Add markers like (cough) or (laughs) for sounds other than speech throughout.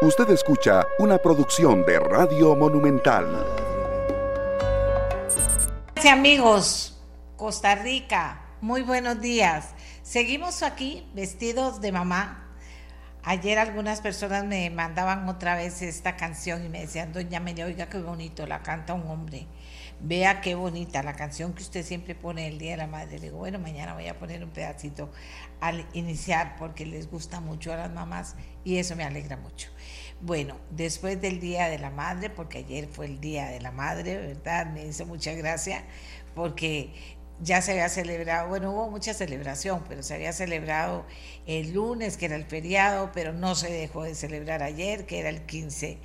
Usted escucha una producción de Radio Monumental. Amigos, Costa Rica, muy buenos días. Seguimos aquí vestidos de mamá. Ayer algunas personas me mandaban otra vez esta canción y me decían, doña Melia, oiga qué bonito, la canta un hombre. Vea qué bonita la canción que usted siempre pone el Día de la Madre. Le digo, bueno, mañana voy a poner un pedacito al iniciar porque les gusta mucho a las mamás y eso me alegra mucho. Bueno, después del Día de la Madre, porque ayer fue el Día de la Madre, ¿verdad? Me hizo mucha gracia porque ya se había celebrado, bueno, hubo mucha celebración, pero se había celebrado el lunes, que era el feriado, pero no se dejó de celebrar ayer, que era el 15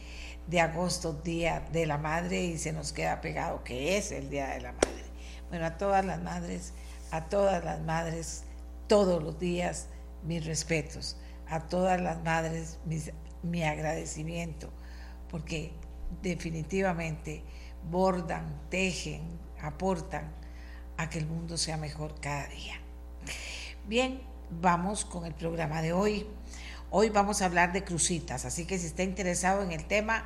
de agosto, Día de la Madre, y se nos queda pegado que es el Día de la Madre. Bueno, a todas las madres, a todas las madres, todos los días, mis respetos. A todas las madres, mi agradecimiento, porque definitivamente bordan, tejen, aportan a que el mundo sea mejor cada día. Bien, vamos con el programa de hoy. Hoy vamos a hablar de crucitas, así que si está interesado en el tema,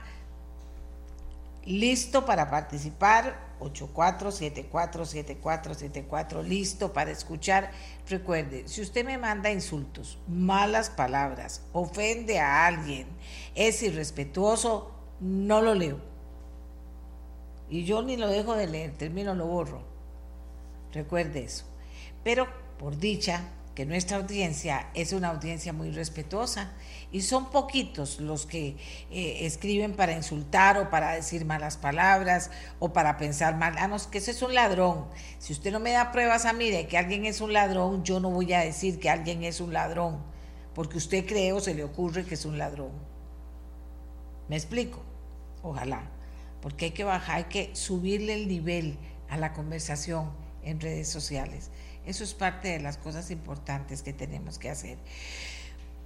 listo para participar, 84747474, listo para escuchar. Recuerde, si usted me manda insultos, malas palabras, ofende a alguien, es irrespetuoso, no lo leo. Y yo ni lo dejo de leer, termino, lo borro. Recuerde eso. Pero por dicha, que nuestra audiencia es una audiencia muy respetuosa y son poquitos los que eh, escriben para insultar o para decir malas palabras o para pensar mal. Ah, no, que ese es un ladrón. Si usted no me da pruebas a mí de que alguien es un ladrón, yo no voy a decir que alguien es un ladrón, porque usted cree o se le ocurre que es un ladrón. ¿Me explico? Ojalá. Porque hay que bajar, hay que subirle el nivel a la conversación en redes sociales. Eso es parte de las cosas importantes que tenemos que hacer.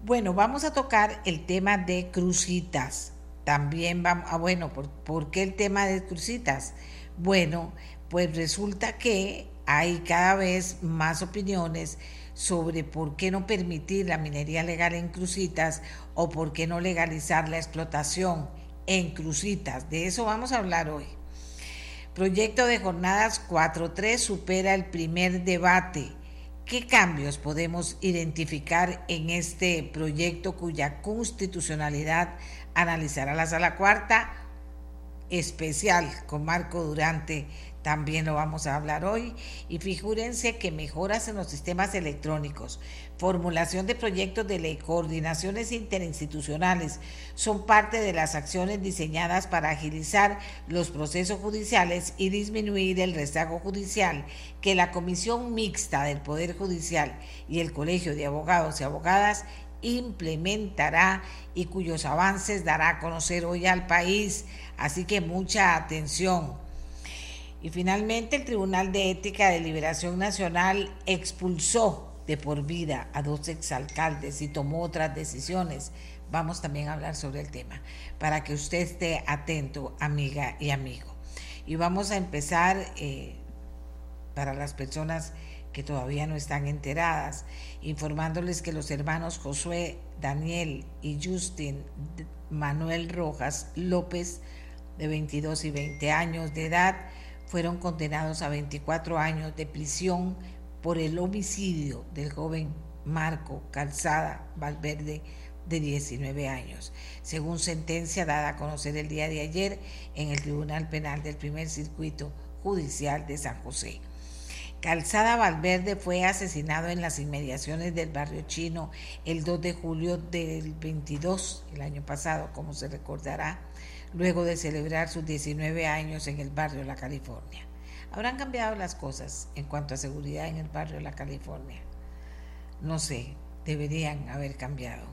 Bueno, vamos a tocar el tema de crucitas. También vamos, ah, bueno, ¿por, qué el tema de crucitas? Bueno, pues resulta que hay cada vez más opiniones sobre por qué no permitir la minería legal en crucitas o por qué no legalizar la explotación en crucitas. De eso vamos a hablar hoy. Proyecto de jornadas 4.3 supera el primer debate. ¿Qué cambios podemos identificar en este proyecto cuya constitucionalidad analizará la sala cuarta especial con Marco Durante también lo vamos a hablar hoy. Y figúrense que mejoras en los sistemas electrónicos, formulación de proyectos de ley, coordinaciones interinstitucionales son parte de las acciones diseñadas para agilizar los procesos judiciales y disminuir el rezago judicial que la Comisión Mixta del Poder Judicial y el Colegio de Abogados y Abogadas implementará y cuyos avances dará a conocer hoy al país. Así que mucha atención. Y finalmente el Tribunal de Ética de Liberación Nacional expulsó de por vida a dos exalcaldes y tomó otras decisiones. Vamos también a hablar sobre el tema, para que usted esté atento, amiga y amigo. Y vamos a empezar eh, para las personas que todavía no están enteradas, informándoles que los hermanos Josué, Daniel y Justin Manuel Rojas López, de 22 y 20 años de edad, fueron condenados a 24 años de prisión por el homicidio del joven Marco Calzada Valverde de 19 años, según sentencia dada a conocer el día de ayer en el Tribunal Penal del Primer Circuito Judicial de San José. Calzada Valverde fue asesinado en las inmediaciones del barrio chino el 2 de julio del 22, el año pasado, como se recordará, luego de celebrar sus 19 años en el barrio La California. ¿Habrán cambiado las cosas en cuanto a seguridad en el barrio La California? No sé, deberían haber cambiado.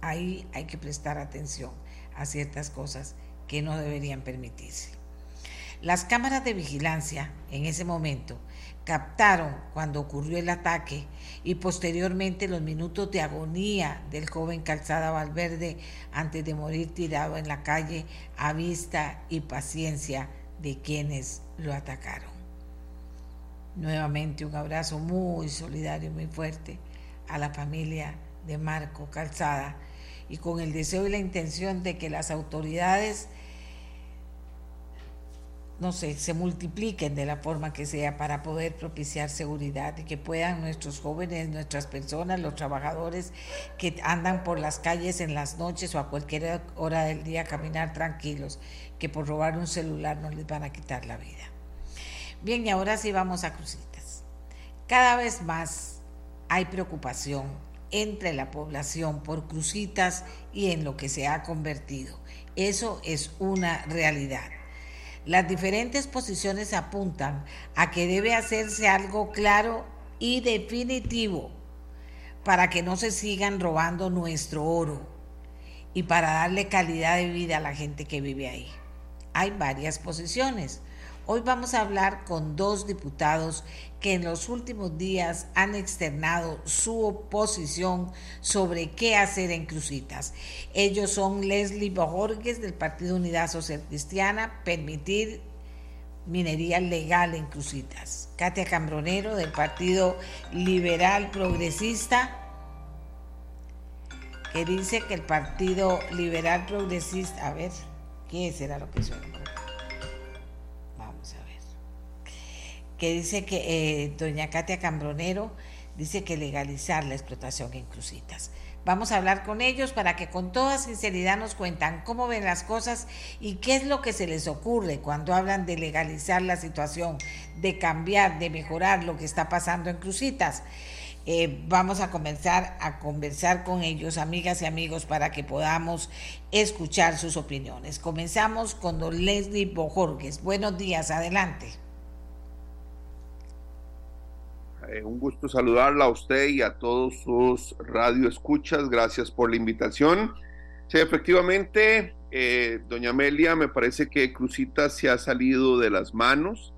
Ahí hay que prestar atención a ciertas cosas que no deberían permitirse. Las cámaras de vigilancia en ese momento captaron cuando ocurrió el ataque y posteriormente los minutos de agonía del joven Calzada Valverde antes de morir tirado en la calle a vista y paciencia de quienes lo atacaron. Nuevamente un abrazo muy solidario y muy fuerte a la familia de Marco Calzada y con el deseo y la intención de que las autoridades no sé, se multipliquen de la forma que sea para poder propiciar seguridad y que puedan nuestros jóvenes, nuestras personas, los trabajadores que andan por las calles en las noches o a cualquier hora del día caminar tranquilos, que por robar un celular no les van a quitar la vida. Bien, y ahora sí vamos a Crucitas. Cada vez más hay preocupación entre la población por Crucitas y en lo que se ha convertido. Eso es una realidad. Las diferentes posiciones apuntan a que debe hacerse algo claro y definitivo para que no se sigan robando nuestro oro y para darle calidad de vida a la gente que vive ahí. Hay varias posiciones. Hoy vamos a hablar con dos diputados que en los últimos días han externado su oposición sobre qué hacer en Crucitas. Ellos son Leslie Bojorges del Partido Unidad Social Cristiana, permitir minería legal en Crucitas. Katia Cambronero del Partido Liberal Progresista, que dice que el Partido Liberal Progresista, a ver, ¿qué será lo que suena? Que dice que eh, doña Katia Cambronero dice que legalizar la explotación en crucitas. Vamos a hablar con ellos para que con toda sinceridad nos cuentan cómo ven las cosas y qué es lo que se les ocurre cuando hablan de legalizar la situación, de cambiar, de mejorar lo que está pasando en Crucitas. Eh, vamos a comenzar a conversar con ellos, amigas y amigos, para que podamos escuchar sus opiniones. Comenzamos con don Leslie Bojorges. Buenos días, adelante. Eh, un gusto saludarla a usted y a todos sus radioescuchas. Gracias por la invitación. Sí, efectivamente, eh, doña Amelia, me parece que Crucitas se ha salido de las manos.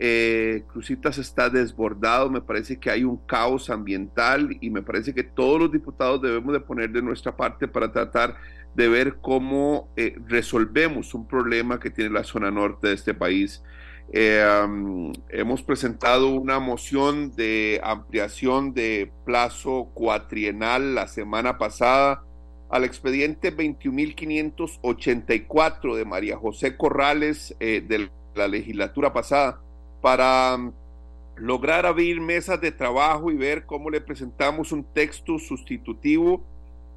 Eh, Crucitas está desbordado, me parece que hay un caos ambiental y me parece que todos los diputados debemos de poner de nuestra parte para tratar de ver cómo resolvemos un problema que tiene la zona norte de este país. Eh, hemos presentado una moción de ampliación de plazo cuatrienal la semana pasada al expediente 21.584 de María José Corrales eh, de la legislatura pasada para lograr abrir mesas de trabajo y ver cómo le presentamos un texto sustitutivo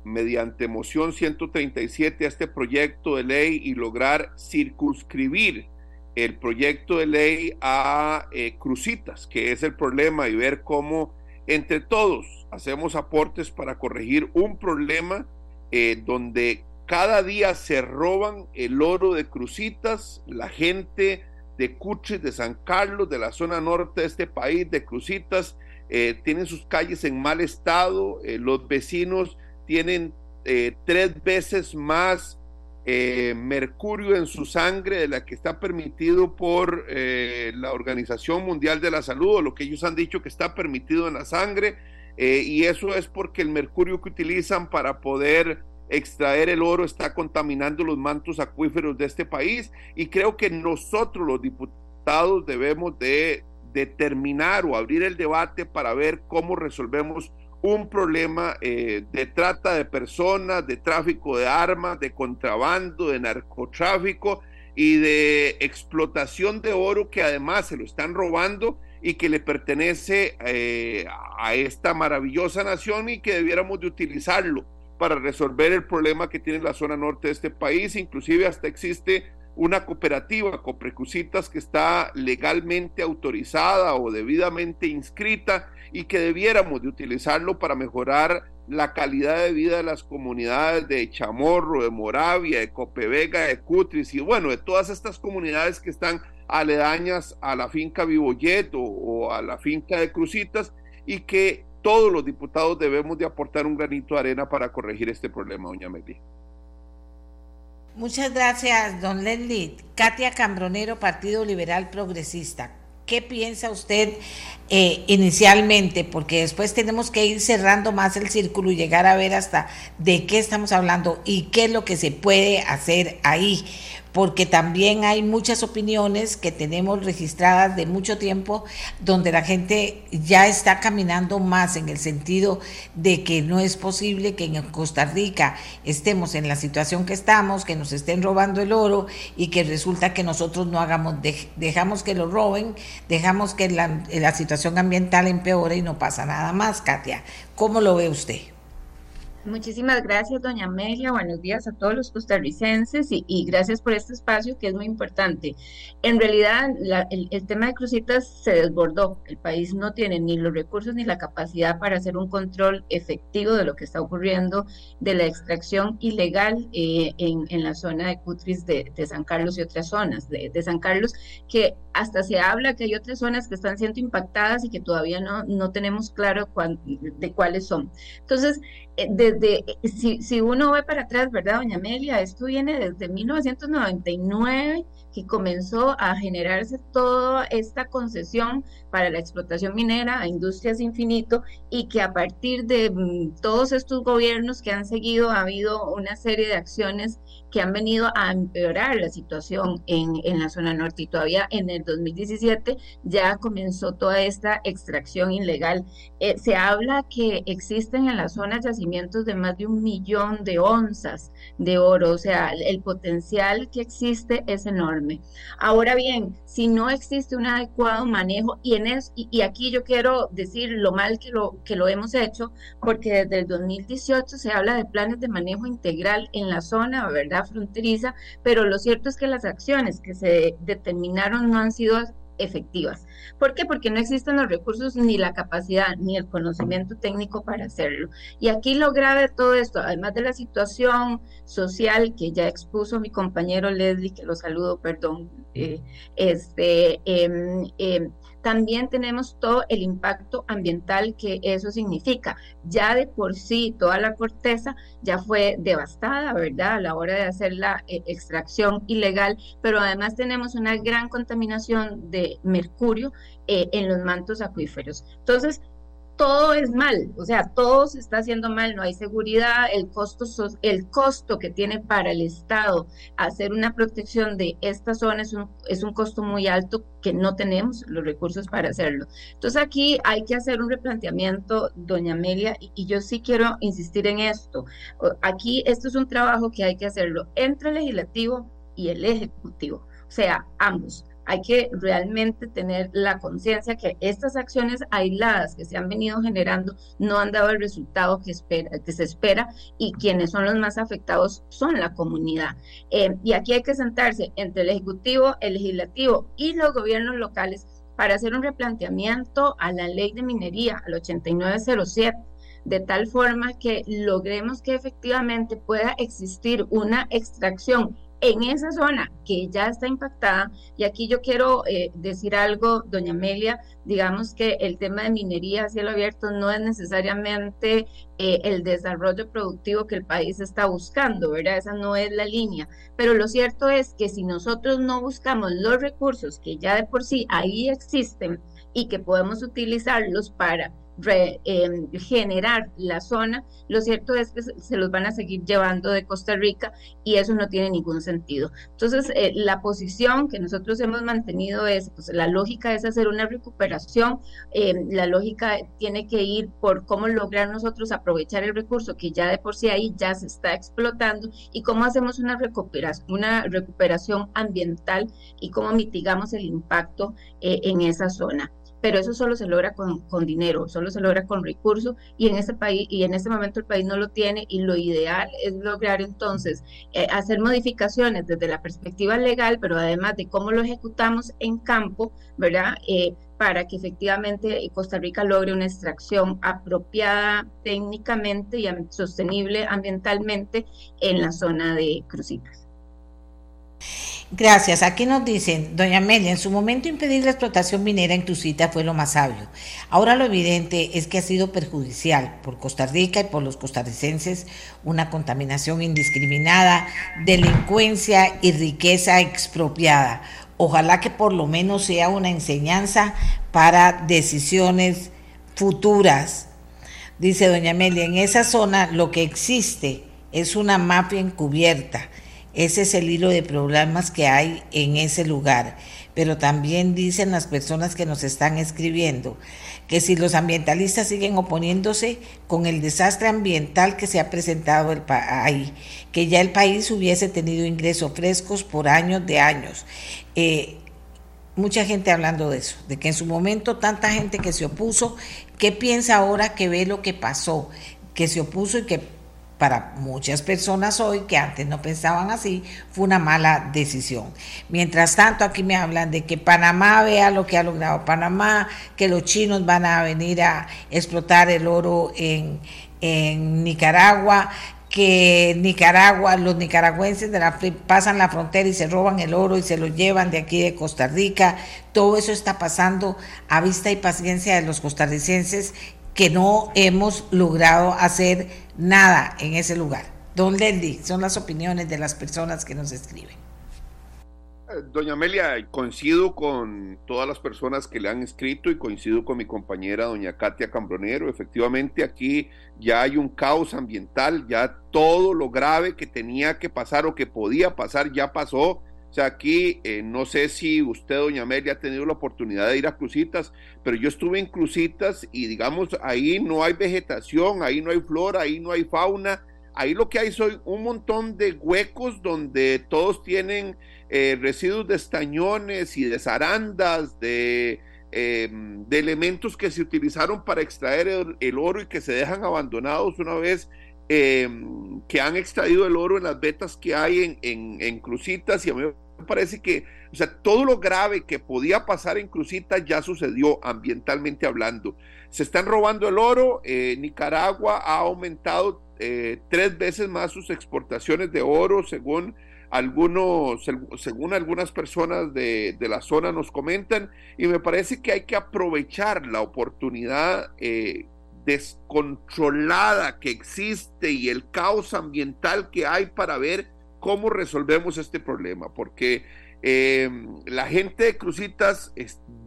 mediante moción 137 a este proyecto de ley y lograr circunscribir el proyecto de ley a eh, Crucitas, que es el problema, y ver cómo entre todos hacemos aportes para corregir un problema eh, donde cada día se roban el oro de Crucitas, la gente de Cuches, de San Carlos, de la zona norte de este país, de Crucitas, eh, tienen sus calles en mal estado, los vecinos tienen tres veces más eh, mercurio en su sangre de la que está permitido por eh, la Organización Mundial de la Salud o lo que ellos han dicho que está permitido en la sangre eh, y eso es porque el mercurio que utilizan para poder extraer el oro está contaminando los mantos acuíferos de este país y creo que nosotros los diputados debemos de determinar o abrir el debate para ver cómo resolvemos un problema eh, de trata de personas, de tráfico de armas, de contrabando, de narcotráfico y de explotación de oro que además se lo están robando y que le pertenece eh, a esta maravillosa nación y que debiéramos de utilizarlo para resolver el problema que tiene la zona norte de este país. Inclusive hasta existe una cooperativa, Coprecusitas, que está legalmente autorizada o debidamente inscrita y que debiéramos de utilizarlo para mejorar la calidad de vida de las comunidades de Chamorro, de Moravia, de Copevega, de Cutris y bueno, de todas estas comunidades que están aledañas a la finca Vivoyet o, a la finca de Crucitas y que todos los diputados debemos de aportar un granito de arena para corregir este problema, doña Meli. Muchas gracias, don Leslie. Katia Cambronero, Partido Liberal Progresista. ¿Qué piensa usted eh, inicialmente? Porque después tenemos que ir cerrando más el círculo y llegar a ver hasta de qué estamos hablando y qué es lo que se puede hacer ahí. Porque también hay muchas opiniones que tenemos registradas de mucho tiempo donde la gente ya está caminando más en el sentido de que no es posible que en Costa Rica estemos en la situación que estamos, que nos estén robando el oro y que resulta que nosotros no hagamos, dejamos que lo roben, dejamos que la, situación ambiental empeore y no pasa nada más, Katia. ¿Cómo lo ve usted? Muchísimas gracias, doña Amelia. Buenos días a todos los costarricenses y, gracias por este espacio que es muy importante. En realidad, el, tema de crucitas se desbordó. El país no tiene ni los recursos ni la capacidad para hacer un control efectivo de lo que está ocurriendo de la extracción ilegal eh, en, la zona de Cutris de, San Carlos y otras zonas de, San Carlos, que hasta se habla que hay otras zonas que están siendo impactadas y que todavía no, no tenemos claro de cuáles son. Entonces, desde, eh, si, si uno ve para atrás, ¿verdad, doña Amelia? Esto viene desde 1999 que comenzó a generarse toda esta concesión para la explotación minera a Industrias Infinito y que a partir de mm, todos estos gobiernos que han seguido ha habido una serie de acciones que han venido a empeorar la situación en, en la zona norte y todavía en el 2017 ya comenzó toda esta extracción ilegal. Eh, se habla que existen en la zona yacimientos de más de un millón de onzas de oro, o sea, el potencial que existe es enorme. Ahora bien, si no existe un adecuado manejo, y, en y, aquí yo quiero decir lo mal que lo, que lo hemos hecho, porque desde el 2018 se habla de planes de manejo integral en la zona, ¿verdad?, fronteriza, pero lo cierto es que las acciones que se determinaron no han sido efectivas. ¿Por qué? Porque no existen los recursos ni la capacidad ni el conocimiento técnico para hacerlo. Y aquí lo grave de todo esto, además de la situación social que ya expuso mi compañero Leslie, que lo saludo, perdón, eh, este, em, también tenemos todo el impacto ambiental que eso significa. Ya de por sí toda la corteza ya fue devastada, ¿verdad? A la hora de hacer la eh, extracción ilegal, pero además tenemos una gran contaminación de mercurio eh, en los mantos acuíferos. Entonces, todo es mal, o sea, todo se está haciendo mal, no hay seguridad, el costo, el costo que tiene para el Estado hacer una protección de esta zona es un, es un costo muy alto que no tenemos los recursos para hacerlo. Entonces aquí hay que hacer un replanteamiento, doña Amelia, y, y yo sí quiero insistir en esto. Aquí esto es un trabajo que hay que hacerlo entre el legislativo y el ejecutivo, o sea, ambos hay que realmente tener la conciencia que estas acciones aisladas que se han venido generando no han dado el resultado que, se espera y quienes son los más afectados son la comunidad. Eh, y aquí hay que sentarse entre el Ejecutivo, el Legislativo y los gobiernos locales para hacer un replanteamiento a la ley de minería, al 8907 de tal forma que logremos que efectivamente pueda existir una extracción en esa zona que ya está impactada, y aquí yo quiero eh, decir algo, doña Amelia, digamos que el tema de minería a cielo abierto no es necesariamente eh, el desarrollo productivo que el país está buscando, ¿verdad? Esa no es la línea, pero lo cierto es que si nosotros no buscamos los recursos que ya de por sí ahí existen y que podemos utilizarlos para Em, generar la zona, lo cierto es que se los van a seguir llevando de Costa Rica y eso no tiene ningún sentido. Entonces, eh, la posición que nosotros hemos mantenido es, pues la lógica es hacer una recuperación, em, la lógica tiene que ir por cómo lograr nosotros aprovechar el recurso que ya de por sí ahí ya se está explotando y cómo hacemos una recuperación, una recuperación ambiental y cómo mitigamos el impacto eh, en esa zona pero eso solo se logra con, con, dinero, solo se logra con recursos y en este país y en este momento el país no lo tiene y lo ideal es lograr entonces eh, hacer modificaciones desde la perspectiva legal, pero además de cómo lo ejecutamos en campo, ¿verdad? Eh, para que efectivamente Costa Rica logre una extracción apropiada técnicamente y sostenible ambientalmente en la zona de Crucitas. Gracias. Aquí nos dicen, doña Amelia, en su momento impedir la explotación minera en Crucita fue lo más sabio. Ahora lo evidente es que ha sido perjudicial por Costa Rica y por los costarricenses una contaminación indiscriminada, delincuencia y riqueza expropiada. Ojalá que por lo menos sea una enseñanza para decisiones futuras. Dice doña Amelia, en esa zona lo que existe es una mafia encubierta Ese es el hilo de problemas que hay en ese lugar. Pero también dicen las personas que nos están escribiendo que si los ambientalistas siguen oponiéndose con el desastre ambiental que se ha presentado ahí, que ya el país hubiese tenido ingresos frescos por años de años. Eh, mucha gente hablando de eso, de que en su momento tanta gente que se opuso, ¿qué piensa ahora que ve lo que pasó? Que se opuso y que para muchas personas hoy que antes no pensaban así, fue una mala decisión. Mientras tanto, aquí me hablan de que Panamá vea lo que ha logrado Panamá, que los chinos van a venir a explotar el oro en, en Nicaragua, que Nicaragua, los nicaragüenses de la, pasan la frontera y se roban el oro y se lo llevan de aquí de Costa Rica. Todo eso está pasando a vista y paciencia de los costarricenses que no hemos logrado hacer nada en ese lugar. Don Lendy, son las opiniones de las personas que nos escriben. Eh, doña Amelia, coincido con todas las personas que le han escrito y coincido con mi compañera doña Katia Cambronero. Efectivamente, aquí ya hay un caos ambiental, ya todo lo grave que tenía que pasar o que podía pasar ya pasó sea, aquí eh, no sé si usted, doña Amelia, ha tenido la oportunidad de ir a Crucitas, pero yo estuve en Crucitas y digamos, ahí no hay vegetación, ahí no hay flora, ahí no hay fauna, ahí lo que hay son un montón de huecos donde todos tienen eh, residuos de estañones y de zarandas, de, em, de elementos que se utilizaron para extraer el, oro y que se dejan abandonados una vez em, que han extraído el oro en las vetas que hay en, en, en Crucitas. Y a mí parece que, o sea, todo lo grave que podía pasar en Cruzita ya sucedió ambientalmente hablando. Se están robando el oro, eh, Nicaragua ha aumentado eh, tres veces más sus exportaciones de oro, según algunos, según algunas personas de, la zona nos comentan, y me parece que hay que aprovechar la oportunidad eh, descontrolada que existe y el caos ambiental que hay para ver cómo resolvemos este problema, porque eh, la gente de Crucitas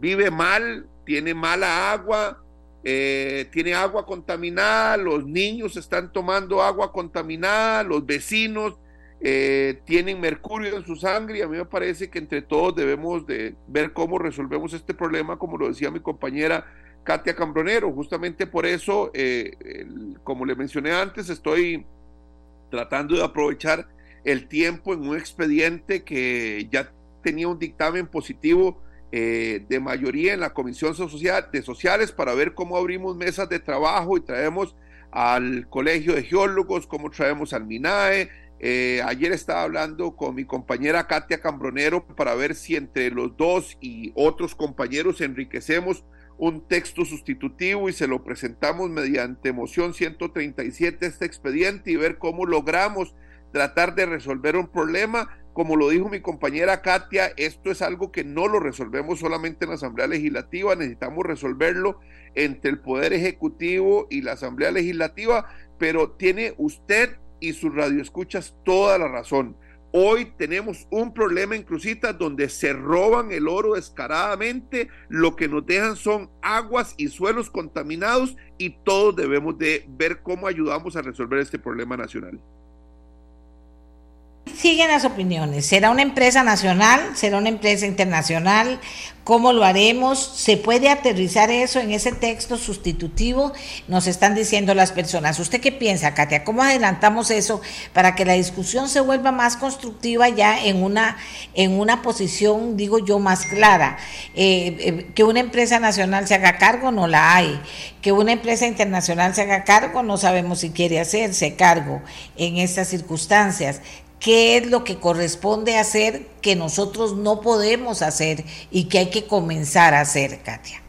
vive mal, tiene mala agua, eh, tiene agua contaminada, los niños están tomando agua contaminada, los vecinos eh, tienen mercurio en su sangre y a mí me parece que entre todos debemos de ver cómo resolvemos este problema, como lo decía mi compañera Katia Cambronero. Justamente por eso, como le mencioné antes, estoy tratando de aprovechar el tiempo en un expediente que ya tenía un dictamen positivo eh, de mayoría en la Comisión Social, de Sociales para ver cómo abrimos mesas de trabajo y traemos al Colegio de Geólogos, cómo traemos al MINAE. Eh, ayer estaba hablando con mi compañera Katia Cambronero para ver si entre los dos y otros compañeros enriquecemos un texto sustitutivo y se lo presentamos mediante moción 137 este expediente y ver cómo logramos tratar de resolver un problema. Como lo dijo mi compañera Katia, esto es algo que no lo resolvemos solamente en la Asamblea Legislativa, necesitamos resolverlo entre el Poder Ejecutivo y la Asamblea Legislativa, pero tiene usted y sus radioescuchas toda la razón. Hoy tenemos un problema en Crucitas donde se roban el oro descaradamente, lo que nos dejan son aguas y suelos contaminados y todos debemos de ver cómo ayudamos a resolver este problema nacional siguen las opiniones. ¿Será una empresa nacional? ¿Será una empresa internacional? ¿Cómo lo haremos? ¿Se puede aterrizar eso en ese texto sustitutivo? Nos están diciendo las personas. ¿Usted qué piensa, Katia? ¿Cómo adelantamos eso para que la discusión se vuelva más constructiva ya en una, en una posición, digo yo, más clara? Eh, eh, que una empresa nacional se haga cargo, no la hay. Que una empresa internacional se haga cargo, no sabemos si quiere hacerse cargo en estas circunstancias qué es lo que corresponde hacer que nosotros no podemos hacer y que hay que comenzar a hacer, Katia.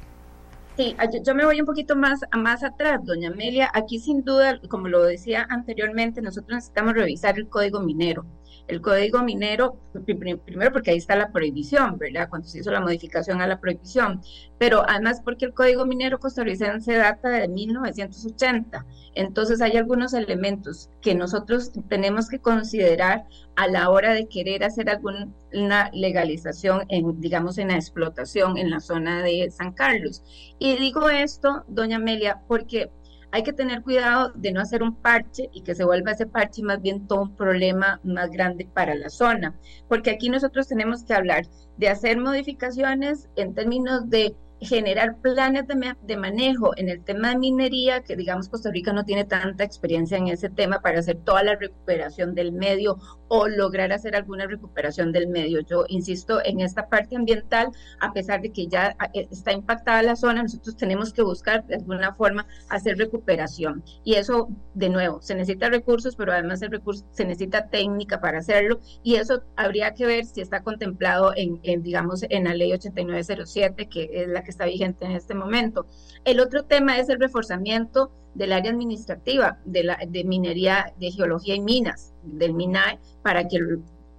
Sí, yo me voy un poquito más, más atrás, doña Amelia. Aquí sin duda, como lo decía anteriormente, nosotros necesitamos revisar el código minero el código minero, primero porque ahí está la prohibición, ¿verdad? Cuando se hizo la modificación a la prohibición, pero además porque el código minero costarricense data de 1980. Entonces hay algunos elementos que nosotros tenemos que considerar a la hora de querer hacer alguna legalización en, digamos, en la explotación en la zona de San Carlos. Y digo esto, doña Amelia, porque hay que tener cuidado de no hacer un parche y que se vuelva ese parche más bien todo un problema más grande para la zona, porque aquí nosotros tenemos que hablar de hacer modificaciones en términos de generar planes de, manejo en el tema de minería, que digamos Costa Rica no tiene tanta experiencia en ese tema para hacer toda la recuperación del medio o lograr hacer alguna recuperación del medio. Yo insisto en esta parte ambiental, a pesar de que ya ah, eh, está impactada la zona, nosotros tenemos que buscar de alguna forma hacer recuperación. Y eso, de nuevo, se necesita recursos, pero además el recurso, se necesita técnica para hacerlo y eso habría que ver si está contemplado en, en digamos, en la ley 8907, que es la que está vigente en este momento. El otro tema es el reforzamiento del área administrativa de, la, de minería, de geología y minas, del MINAE, para que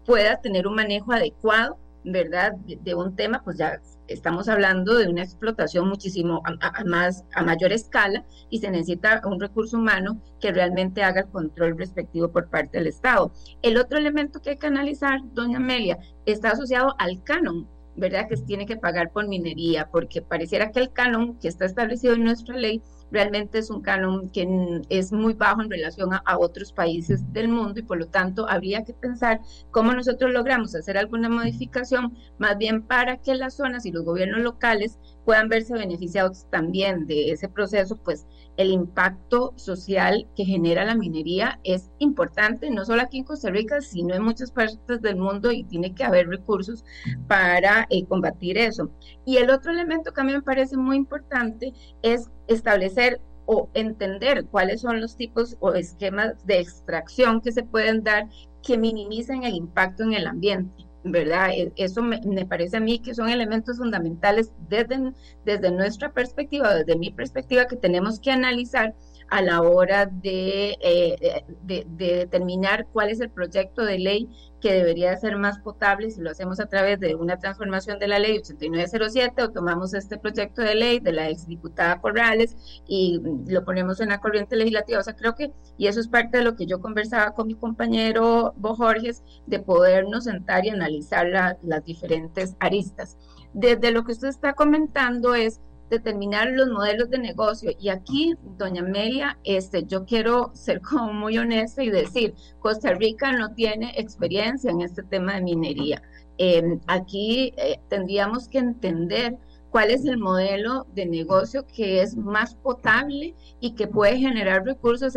pueda tener un manejo adecuado, ¿verdad? De, un tema, pues ya estamos hablando de una explotación muchísimo a, más, a mayor escala y se necesita un recurso humano que realmente haga el control respectivo por parte del Estado. El otro elemento que hay que analizar, doña Amelia, está asociado al canon ¿verdad? Que tiene que pagar por minería, porque pareciera que el canon que está establecido en nuestra ley realmente es un canon que es muy bajo en relación a, otros países del mundo y por lo tanto habría que pensar cómo nosotros logramos hacer alguna modificación más bien para que las zonas y los gobiernos locales puedan verse beneficiados también de ese proceso, pues el impacto social que genera la minería es importante, no solo aquí en Costa Rica, sino en muchas partes del mundo y tiene que haber recursos para eh, combatir eso. Y el otro elemento que a mí me parece muy importante es establecer o entender cuáles son los tipos o esquemas de extracción que se pueden dar que minimicen el impacto en el ambiente. ¿Verdad? E, eso me, parece a mí que son elementos fundamentales desde, desde nuestra perspectiva, desde mi perspectiva, que tenemos que analizar a la hora de, eh, de, determinar cuál es el proyecto de ley que debería ser más potable si lo hacemos a través de una transformación de la ley 8907 o tomamos este proyecto de ley de la exdiputada Corrales y lo ponemos en la corriente legislativa. O sea, creo que, y eso es parte de lo que yo conversaba con mi compañero Bo Jorges, de podernos sentar y analizar las diferentes aristas. Desde lo que usted está comentando es determinar los modelos de negocio. Y aquí, doña Amelia, este, yo quiero ser (laughs) como muy honesta y decir, Costa Rica no tiene experiencia en este tema de minería. Em, aquí eh, tendríamos que entender cuál es el modelo de negocio que es más potable y que puede generar recursos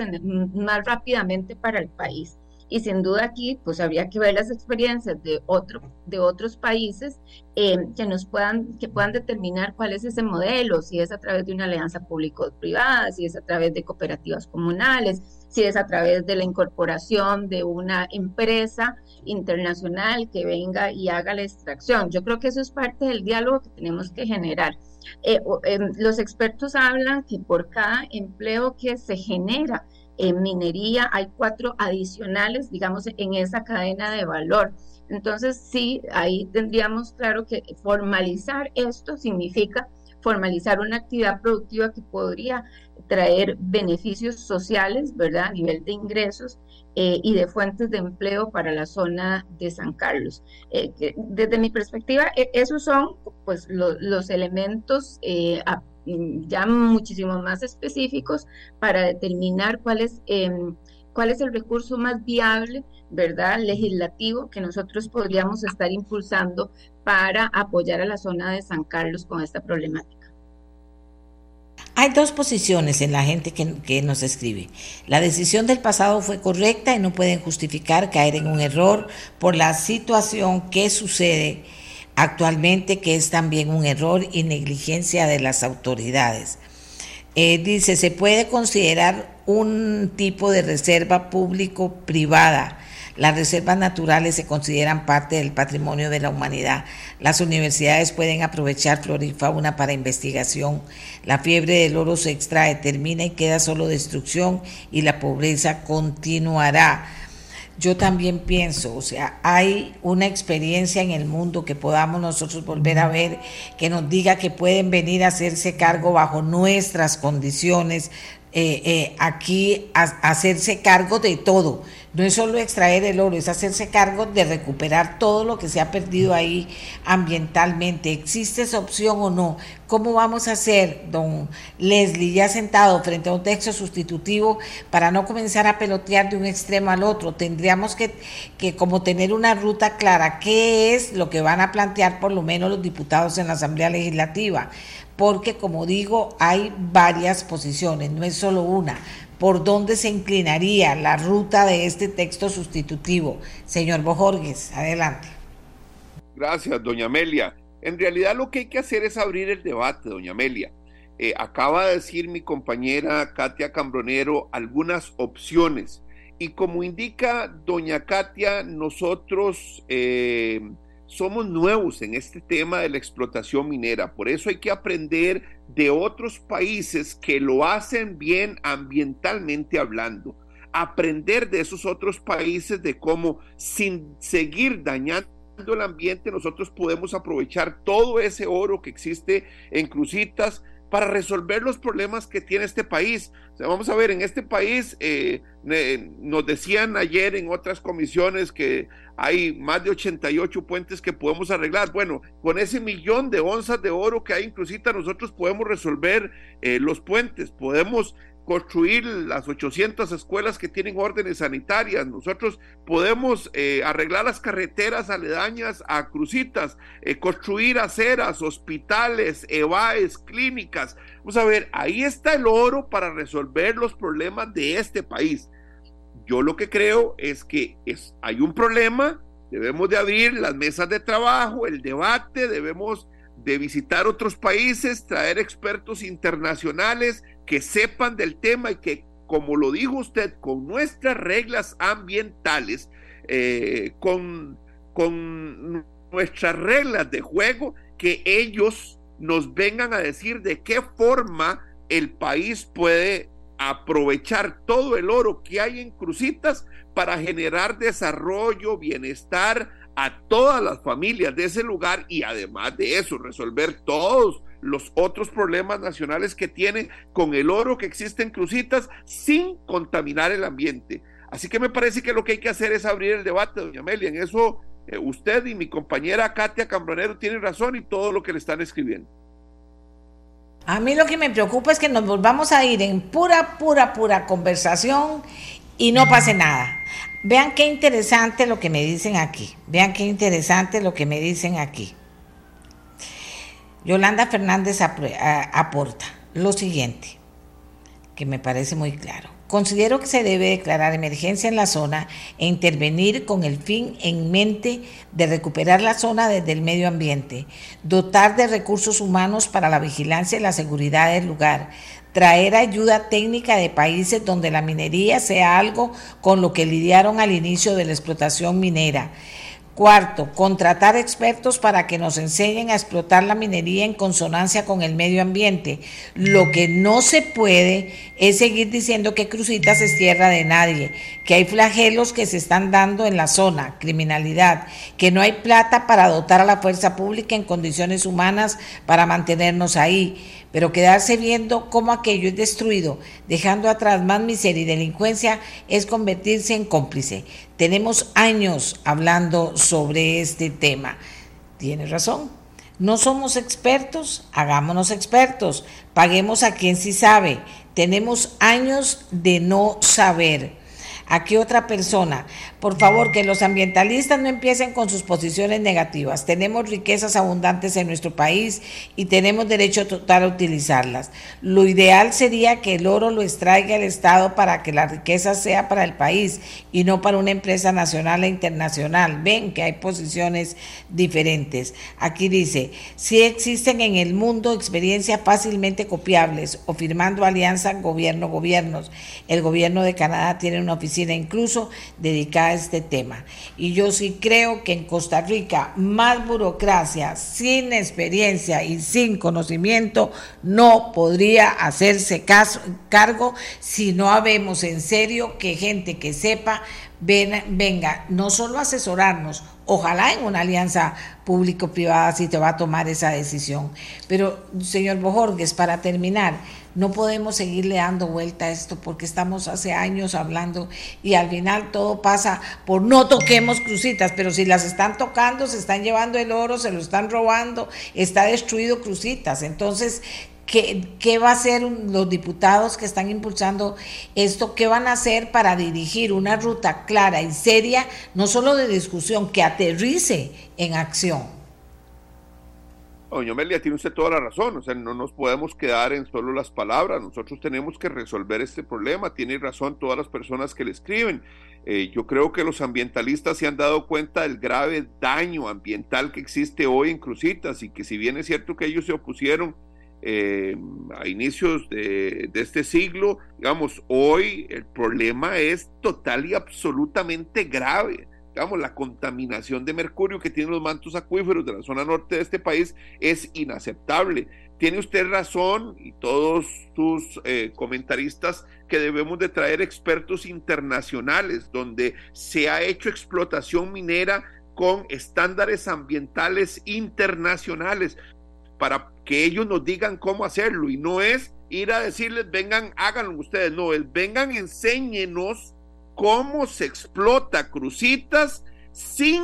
más rápidamente para el país y sin duda aquí pues habría que ver las experiencias de, otro, de otros países eh, que nos puedan, que puedan determinar cuál es ese modelo, si es a través de una alianza público-privada, si es a través de cooperativas comunales, si es a través de la incorporación de una empresa internacional que venga y haga la extracción. Yo creo que eso es parte del diálogo que tenemos que generar. Eh, em, los expertos hablan que por cada empleo que se genera en minería, hay cuatro adicionales, digamos, en esa cadena de valor. Entonces, sí, ahí tendríamos claro que formalizar esto significa formalizar una actividad productiva que podría traer beneficios sociales, ¿verdad? A nivel de ingresos eh, y de fuentes de empleo para la zona de San Carlos. Eh, desde mi perspectiva, e, esos son pues los elementos eh, Mm, ya muchísimo más específicos para determinar cuál es, em, cuál es el recurso más viable, ¿verdad? Legislativo que nosotros podríamos estar impulsando para apoyar a la zona de San Carlos con esta problemática. Hay dos posiciones en la gente que, nos escribe. La decisión del pasado fue correcta y no pueden justificar caer en un error por la situación que sucede actualmente, que es también un error y negligencia de las autoridades. Eh, dice, se puede considerar un tipo de reserva público-privada. Las reservas naturales se consideran parte del patrimonio de la humanidad. Las universidades pueden aprovechar flora y fauna para investigación. La fiebre del oro se extrae, termina y queda solo destrucción y la pobreza continuará yo también pienso, o sea, hay una experiencia en el mundo que podamos nosotros volver a ver, que nos diga que pueden venir a hacerse cargo bajo nuestras condiciones, eh, eh, aquí a, hacerse cargo de todo. No es solo extraer el oro, es hacerse cargo de recuperar todo lo que se ha perdido ahí ambientalmente. ¿Existe esa opción o no? ¿Cómo vamos a hacer, don Leslie, ya sentado frente a un texto sustitutivo, para no comenzar a pelotear de un extremo al otro? Tendríamos que, que como tener una ruta clara, qué es lo que van a plantear por lo menos los diputados en la Asamblea Legislativa, porque como digo, hay varias posiciones, no es solo una. ¿Por dónde se inclinaría la ruta de este texto sustitutivo? Señor Bojorgues, adelante. Gracias, doña Amelia. En realidad lo que hay que hacer es abrir el debate, doña Amelia. Eh, acaba de decir mi compañera Katia Cambronero algunas opciones. Y como indica doña Katia, nosotros eh, somos nuevos en este tema de la explotación minera. Por eso hay que aprender de otros países que lo hacen bien ambientalmente hablando. Aprender de esos otros países de cómo sin seguir dañando el ambiente, nosotros podemos aprovechar todo ese oro que existe en Crucitas para resolver los problemas que tiene este país. vamos a ver, en este país eh, nos decían ayer en otras comisiones que hay más de 88 puentes que podemos arreglar. Bueno, con ese millón de onzas de oro que hay en Crucitas, nosotros podemos resolver eh, los puentes, podemos construir las 800 escuelas que tienen órdenes sanitarias. Nosotros podemos eh, arreglar las carreteras aledañas a crucitas, eh, construir aceras, hospitales, EVAES, clínicas. Vamos a ver, ahí está el oro para resolver los problemas de este país. Yo lo que creo es que es, hay un problema, debemos de abrir las mesas de trabajo, el debate, debemos de visitar otros países, traer expertos internacionales, que sepan del tema y que, como lo dijo usted, con nuestras reglas ambientales, eh, con, con nuestras reglas de juego, que ellos nos vengan a decir de qué forma el país puede aprovechar todo el oro que hay en Crucitas para generar desarrollo, bienestar a todas las familias de ese lugar y además de eso resolver todos los otros problemas nacionales que tienen con el oro que existe en Crucitas sin contaminar el ambiente. Así que me parece que lo que hay que hacer es abrir el debate, doña Amelia. En eso eh, usted y mi compañera Katia Cambronero tienen razón y todo lo que le están escribiendo. A mí lo que me preocupa es que nos volvamos a ir en pura, pura, pura conversación y no pase nada. Vean qué interesante lo que me dicen aquí. Vean qué interesante lo que me dicen aquí. Yolanda Fernández aporta lo siguiente, que me parece muy claro. Considero que se debe declarar emergencia en la zona e intervenir con el fin en mente de recuperar la zona desde el medio ambiente, dotar de recursos humanos para la vigilancia y la seguridad del lugar, traer ayuda técnica de países donde la minería sea algo con lo que lidiaron al inicio de la explotación minera, Cuarto, contratar expertos para que nos enseñen a explotar la minería en consonancia con el medio ambiente. Lo que no se puede es seguir diciendo que Crucitas es tierra de nadie, que hay flagelos que se están dando en la zona, criminalidad, que no hay plata para dotar a la fuerza pública en condiciones humanas para mantenernos ahí pero quedarse viendo cómo aquello es destruido, dejando atrás más miseria y delincuencia, es convertirse en cómplice. Tenemos años hablando sobre este tema. Tiene razón. No somos expertos, hagámonos expertos, paguemos a quien sí sabe. Tenemos años de no saber. Aquí otra persona. Por favor, que los ambientalistas no empiecen con sus posiciones negativas. Tenemos riquezas abundantes en nuestro país y tenemos derecho total a utilizarlas. Lo ideal sería que el oro lo extraiga el Estado para que la riqueza sea para el país y no para una empresa nacional e internacional. Ven que hay posiciones diferentes. Aquí dice, si existen en el mundo experiencias fácilmente copiables o firmando alianzas gobierno-gobiernos. El gobierno de Canadá tiene una oficina incluso dedicada este tema. Y yo sí creo que en Costa Rica más burocracia, sin experiencia y sin conocimiento, no podría hacerse caso, cargo si no habemos en serio que gente que sepa venga no solo a asesorarnos, ojalá en una alianza público-privada si te va a tomar esa decisión. Pero, señor Bojorges, para terminar, no podemos seguirle dando vuelta a esto porque estamos hace años hablando y al final todo pasa por no toquemos crucitas, pero si las están tocando, se están llevando el oro, se lo están robando, está destruido crucitas. Entonces, ¿Qué, ¿Qué, va a hacer los diputados que están impulsando esto? ¿Qué van a hacer para dirigir una ruta clara y seria, no solo de discusión, que aterrice en acción? Doña Amelia, tiene usted toda la razón, o sea, no nos podemos quedar en solo las palabras, nosotros tenemos que resolver este problema, tiene razón todas las personas que le escriben. Eh, yo creo que los ambientalistas se han dado cuenta del grave daño ambiental que existe hoy en Crucitas y que si bien es cierto que ellos se opusieron eh, a inicios de, de, este siglo, digamos, hoy el problema es total y absolutamente grave digamos, la contaminación de mercurio que tienen los mantos acuíferos de la zona norte de este país es inaceptable. Tiene usted razón y todos sus eh, comentaristas que debemos de traer expertos internacionales donde se ha hecho explotación minera con estándares ambientales internacionales para que ellos nos digan cómo hacerlo y no es ir a decirles vengan háganlo ustedes, no, es vengan enséñenos cómo se explota crucitas sin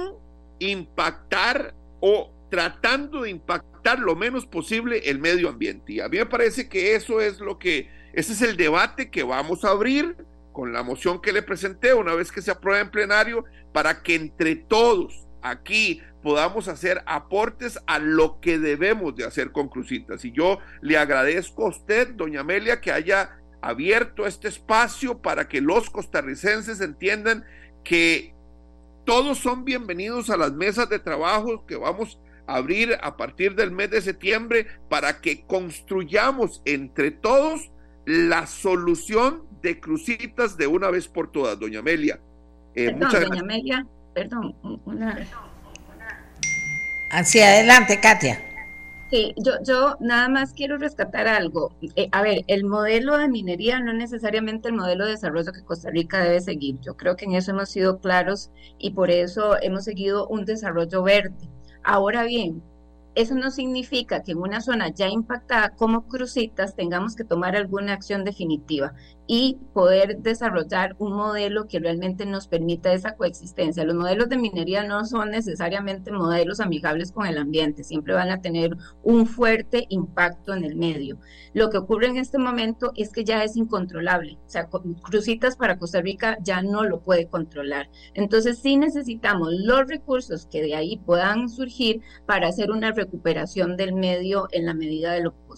impactar o tratando de impactar lo menos posible el medio ambiente. Y a mí me parece que eso es lo que, ese es el debate que vamos a abrir con la moción que le presenté una vez que se apruebe en plenario para que entre todos aquí podamos hacer aportes a lo que debemos de hacer con Crucitas. Y yo le agradezco a usted, doña Amelia, que haya abierto este espacio para que los costarricenses entiendan que todos son bienvenidos a las mesas de trabajo que vamos a abrir a partir del mes de septiembre para que construyamos entre todos la solución de crucitas de una vez por todas, doña Amelia. Eh, muchas doña Amelia, perdón, una... Hacia adelante, Katia. Sí, yo, yo nada más quiero rescatar algo. Eh, a ver, el modelo de minería no es necesariamente el modelo de desarrollo que Costa Rica debe seguir. Yo creo que en eso hemos sido claros y por eso hemos seguido un desarrollo verde. Ahora bien, eso no significa que en una zona ya impactada como Crucitas tengamos que tomar alguna acción definitiva y poder desarrollar un modelo que realmente nos permita esa coexistencia. Los modelos de minería no son necesariamente modelos amigables con el ambiente, siempre van a tener un fuerte impacto en el medio. Lo que ocurre en este momento es que ya es incontrolable, o sea, Crucitas para Costa Rica ya no lo puede controlar. Entonces sí necesitamos los recursos que de ahí puedan surgir para hacer una recuperación del medio en la medida de lo posible.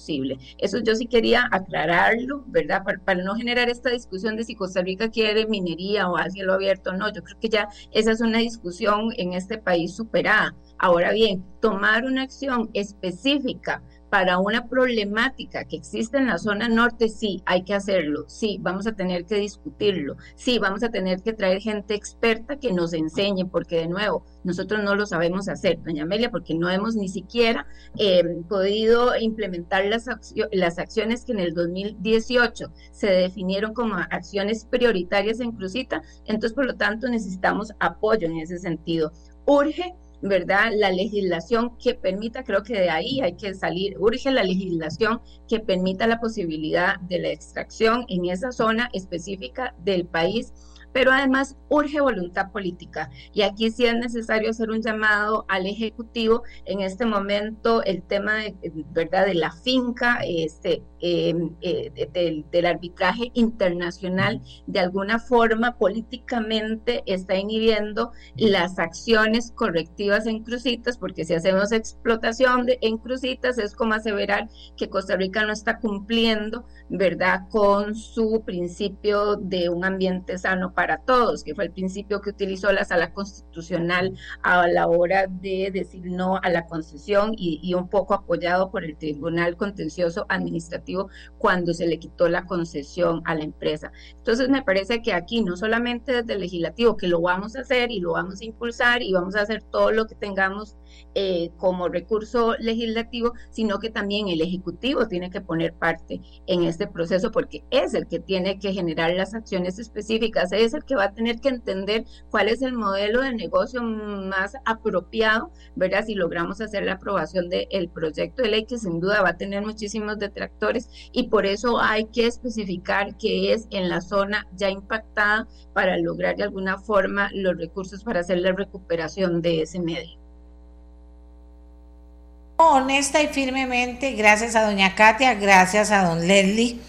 Eso yo sí quería aclararlo, ¿verdad? Para, no generar esta discusión de si Costa Rica quiere minería o a cielo abierto, no, yo creo que ya esa es una discusión en este país superada. Ahora bien, tomar una acción específica para una problemática que existe en la zona norte, sí, hay que hacerlo, sí, vamos a tener que discutirlo, sí, vamos a tener que traer gente experta que nos enseñe, porque de nuevo, nosotros no lo sabemos hacer, doña Amelia, porque no hemos ni siquiera eh, podido implementar las, las acciones que en el 2018 se definieron como acciones prioritarias en Cruzita, entonces por lo tanto necesitamos apoyo en ese sentido. Urge ¿verdad? La legislación que permita, creo que de ahí hay que salir, urge la legislación que permita la posibilidad de la extracción en esa zona específica del país pero además urge voluntad política. Y aquí sí es necesario hacer un llamado al Ejecutivo. En este momento el tema de, ¿verdad? de la finca, este, em, eh, del, arbitraje internacional, de alguna forma políticamente está inhibiendo las acciones correctivas en crucitas, porque si hacemos explotación en crucitas es como aseverar que Costa Rica no está cumpliendo, ¿verdad?, con su principio de un ambiente sano para todos, que fue el principio que utilizó la sala constitucional a la hora de decir no a la concesión y, un poco apoyado por el Tribunal Contencioso Administrativo cuando se le quitó la concesión a la empresa. Entonces me parece que aquí no solamente desde el legislativo, que lo vamos a hacer y lo vamos a impulsar y vamos a hacer todo lo que tengamos eh, como recurso legislativo, sino que también el Ejecutivo tiene que poner parte en este proceso porque es el que tiene que generar las acciones específicas, es el que va a tener que entender cuál es el modelo de negocio más apropiado, ¿verdad? Si logramos hacer la aprobación del proyecto de ley, que sin duda va a tener muchísimos detractores, y por eso hay que especificar que es en la zona ya impactada para lograr de alguna forma los recursos para hacer la recuperación de ese medio honesta y firmemente, gracias a doña Katia, gracias a don Leslie.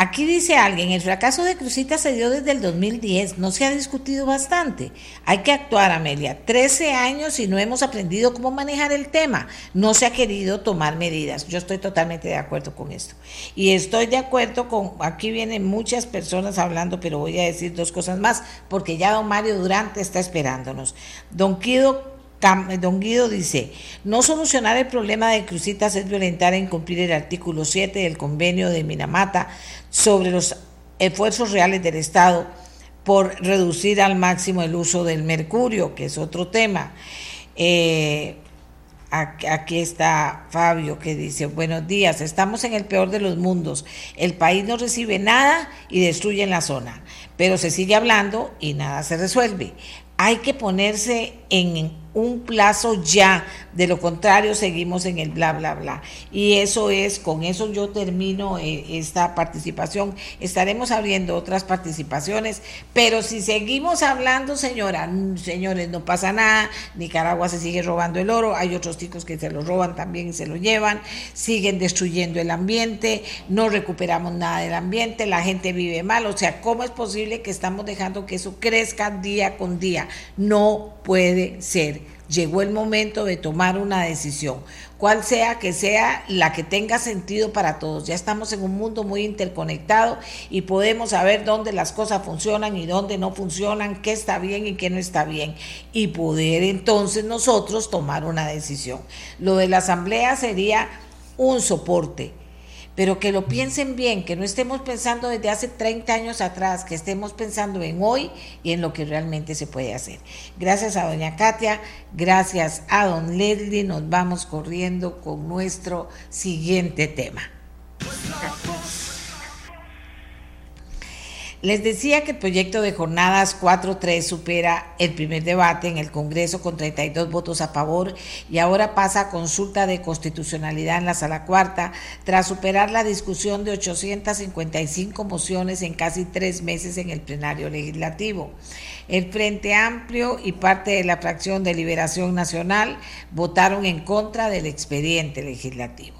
Aquí dice alguien, el fracaso de Crucita se dio desde el 2010, no se ha discutido bastante. Hay que actuar, Amelia. 13 años y no hemos aprendido cómo manejar el tema. No se ha querido tomar medidas. Yo estoy totalmente de acuerdo con esto. Y estoy de acuerdo con, aquí vienen muchas personas hablando, pero voy a decir dos cosas más, porque ya don Mario Durante está esperándonos. Don Quido Don Guido dice, no solucionar el problema de Crucitas es violentar e incumplir el artículo 7 del convenio de Minamata sobre los esfuerzos reales del Estado por reducir al máximo el uso del mercurio, que es otro tema. Eh, aquí está Fabio que dice, buenos días, estamos en el peor de los mundos, el país no recibe nada y destruye la zona, pero se sigue hablando y nada se resuelve. Hay que ponerse en un plazo ya, de lo contrario seguimos en el bla, bla, bla. Y eso es, con eso yo termino eh, esta participación. Estaremos abriendo otras participaciones, pero si seguimos hablando, señora, señores, no pasa nada, Nicaragua se sigue robando el oro, hay otros chicos que se lo roban también y se lo llevan, siguen destruyendo el ambiente, no recuperamos nada del ambiente, la gente vive mal, o sea, ¿cómo es posible que estamos dejando que eso crezca día con día? No puede ser. Llegó el momento de tomar una decisión, cual sea que sea la que tenga sentido para todos. Ya estamos en un mundo muy interconectado y podemos saber dónde las cosas funcionan y dónde no funcionan, qué está bien y qué no está bien, y poder entonces nosotros tomar una decisión. Lo de la asamblea sería un soporte pero que lo piensen bien, que no estemos pensando desde hace 30 años atrás, que estemos pensando en hoy y en lo que realmente se puede hacer. Gracias a doña Katia, gracias a don Leslie, nos vamos corriendo con nuestro siguiente tema. Les decía que el proyecto de jornadas 4.3 supera el primer debate en el Congreso con 32 votos a favor y ahora pasa a consulta de constitucionalidad en la sala cuarta tras superar la discusión de 855 mociones en casi tres meses en el plenario legislativo. El Frente Amplio y parte de la fracción de Liberación Nacional votaron en contra del expediente legislativo.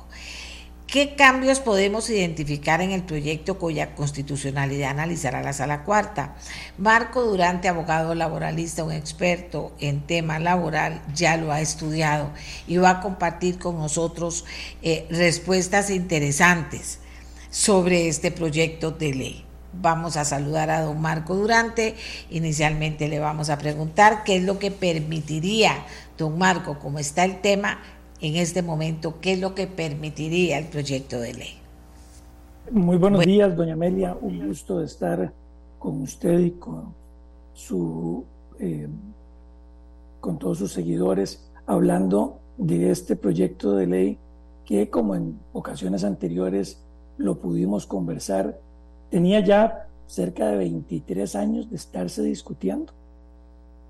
¿Qué cambios podemos identificar en el proyecto cuya constitucionalidad analizará la sala cuarta? Marco Durante, abogado laboralista, un experto en tema laboral, ya lo ha estudiado y va a compartir con nosotros eh, respuestas interesantes sobre este proyecto de ley. Vamos a saludar a don Marco Durante. Inicialmente le vamos a preguntar qué es lo que permitiría, don Marco, como está el tema, en este momento, qué es lo que permitiría el proyecto de ley. Muy buenos días, doña Amelia. Un gusto de estar con usted y con su eh, con todos sus seguidores hablando de este proyecto de ley que como en ocasiones anteriores lo pudimos conversar, tenía ya cerca de 23 años de estarse discutiendo.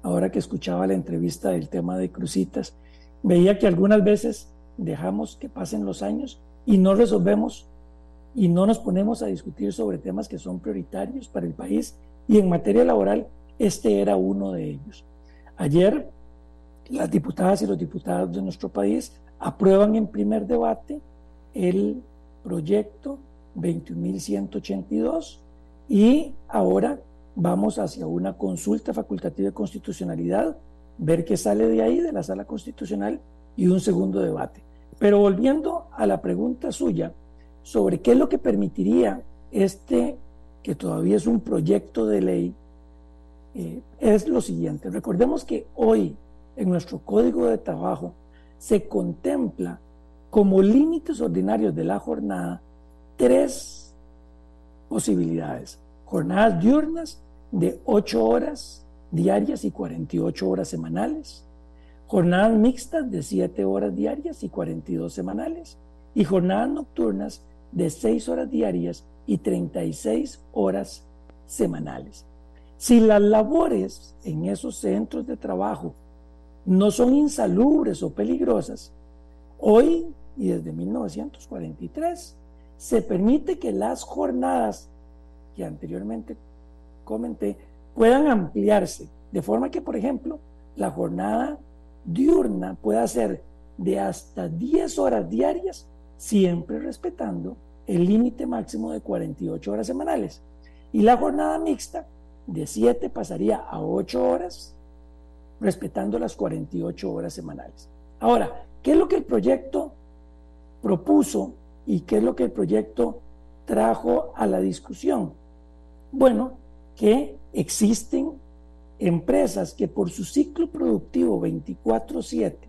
Ahora que escuchaba la entrevista del tema de crucitas, veía que algunas veces dejamos que pasen los años y no resolvemos y no nos ponemos a discutir sobre temas que son prioritarios para el país y en materia laboral este era uno de ellos. Ayer las diputadas y los diputados de nuestro país aprueban en primer debate el proyecto 21.182 y ahora vamos hacia una consulta facultativa de constitucionalidad ver qué sale de ahí, de la sala constitucional, y un segundo debate. Pero volviendo a la pregunta suya sobre qué es lo que permitiría este, que todavía es un proyecto de ley, eh, es lo siguiente. Recordemos que hoy en nuestro código de trabajo se contempla como límites ordinarios de la jornada tres posibilidades. Jornadas diurnas de ocho horas diarias y 48 horas semanales, jornadas mixtas de 7 horas diarias y 42 semanales, y jornadas nocturnas de 6 horas diarias y 36 horas semanales. Si las labores en esos centros de trabajo no son insalubres o peligrosas, hoy y desde 1943 se permite que las jornadas que anteriormente comenté puedan ampliarse, de forma que, por ejemplo, la jornada diurna pueda ser de hasta 10 horas diarias, siempre respetando el límite máximo de 48 horas semanales. Y la jornada mixta de 7 pasaría a 8 horas, respetando las 48 horas semanales. Ahora, ¿qué es lo que el proyecto propuso y qué es lo que el proyecto trajo a la discusión? Bueno, que existen empresas que por su ciclo productivo 24/7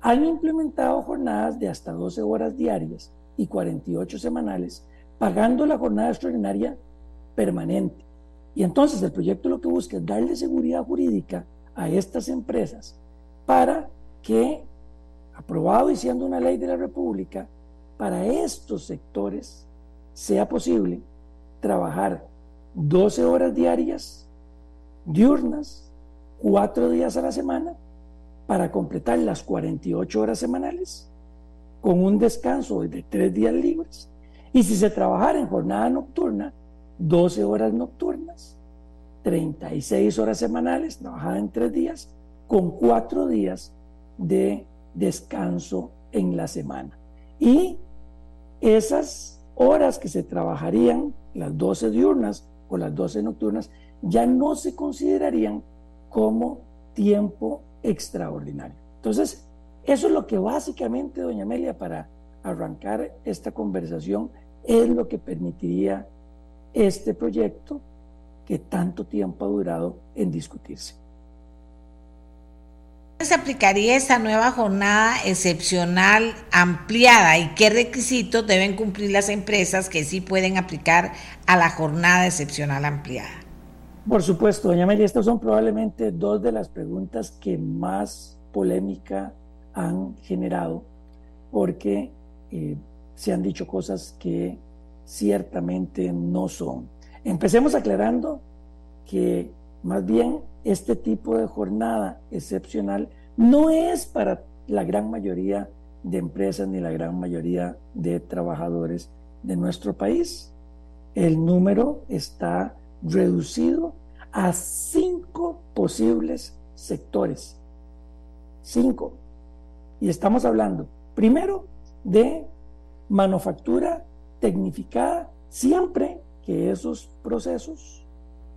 han implementado jornadas de hasta 12 horas diarias y 48 semanales, pagando la jornada extraordinaria permanente. Y entonces el proyecto lo que busca es darle seguridad jurídica a estas empresas para que, aprobado y siendo una ley de la República, para estos sectores sea posible trabajar 12 horas diarias, diurnas, cuatro días a la semana, para completar las 48 horas semanales, con un descanso de tres días libres. Y si se trabajara en jornada nocturna, 12 horas nocturnas, 36 horas semanales, trabajada en tres días, con cuatro días de descanso en la semana. Y esas horas que se trabajarían, las 12 diurnas o las 12 nocturnas ya no se considerarían como tiempo extraordinario. Entonces, eso es lo que básicamente, doña Amelia, para arrancar esta conversación, es lo que permitiría este proyecto que tanto tiempo ha durado en discutirse. Se aplicaría esta nueva jornada excepcional ampliada y qué requisitos deben cumplir las empresas que sí pueden aplicar a la jornada excepcional ampliada? Por supuesto, doña María, estas son probablemente dos de las preguntas que más polémica han generado porque eh, se han dicho cosas que ciertamente no son. Empecemos aclarando que más bien este tipo de jornada excepcional no es para la gran mayoría de empresas ni la gran mayoría de trabajadores de nuestro país. El número está reducido a cinco posibles sectores. Cinco. Y estamos hablando, primero, de manufactura tecnificada, siempre que esos procesos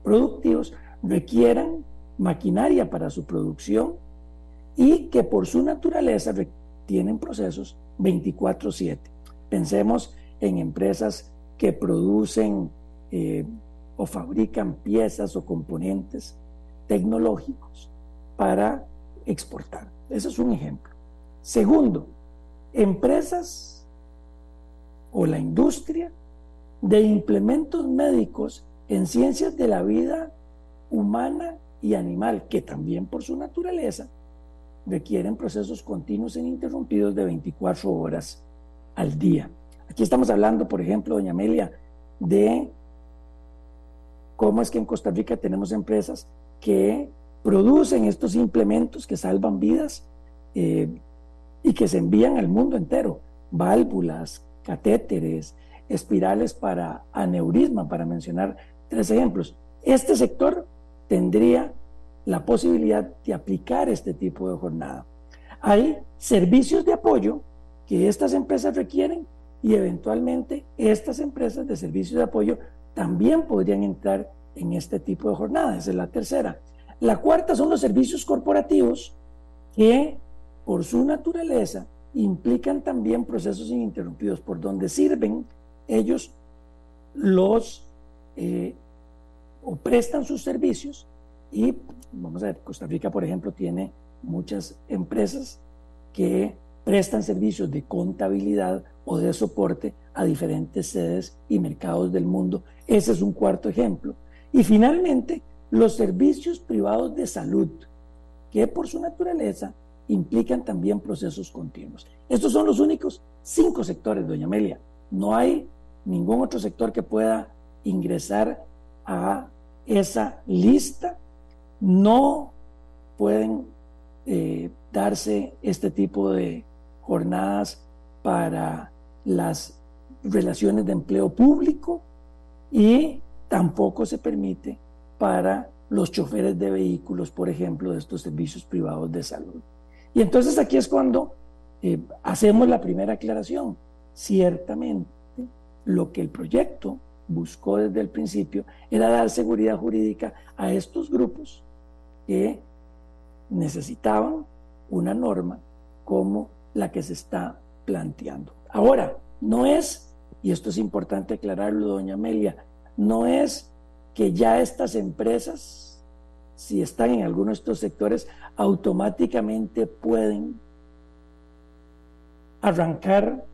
productivos requieran maquinaria para su producción y que por su naturaleza tienen procesos 24/7. Pensemos en empresas que producen eh, o fabrican piezas o componentes tecnológicos para exportar. Ese es un ejemplo. Segundo, empresas o la industria de implementos médicos en ciencias de la vida humana y animal, que también por su naturaleza requieren procesos continuos e ininterrumpidos de 24 horas al día. Aquí estamos hablando, por ejemplo, doña Amelia, de cómo es que en Costa Rica tenemos empresas que producen estos implementos que salvan vidas eh, y que se envían al mundo entero. Válvulas, catéteres, espirales para aneurisma, para mencionar tres ejemplos. Este sector tendría la posibilidad de aplicar este tipo de jornada. Hay servicios de apoyo que estas empresas requieren y eventualmente estas empresas de servicios de apoyo también podrían entrar en este tipo de jornada. Esa es la tercera. La cuarta son los servicios corporativos que por su naturaleza implican también procesos ininterrumpidos por donde sirven ellos los eh, o prestan sus servicios y vamos a ver, Costa Rica por ejemplo tiene muchas empresas que prestan servicios de contabilidad o de soporte a diferentes sedes y mercados del mundo. Ese es un cuarto ejemplo. Y finalmente, los servicios privados de salud, que por su naturaleza implican también procesos continuos. Estos son los únicos cinco sectores, doña Amelia. No hay ningún otro sector que pueda ingresar a esa lista, no pueden eh, darse este tipo de jornadas para las relaciones de empleo público y tampoco se permite para los choferes de vehículos, por ejemplo, de estos servicios privados de salud. Y entonces aquí es cuando eh, hacemos la primera aclaración. Ciertamente, lo que el proyecto buscó desde el principio era dar seguridad jurídica a estos grupos que necesitaban una norma como la que se está planteando. Ahora, no es, y esto es importante aclararlo, doña Amelia, no es que ya estas empresas, si están en alguno de estos sectores, automáticamente pueden arrancar,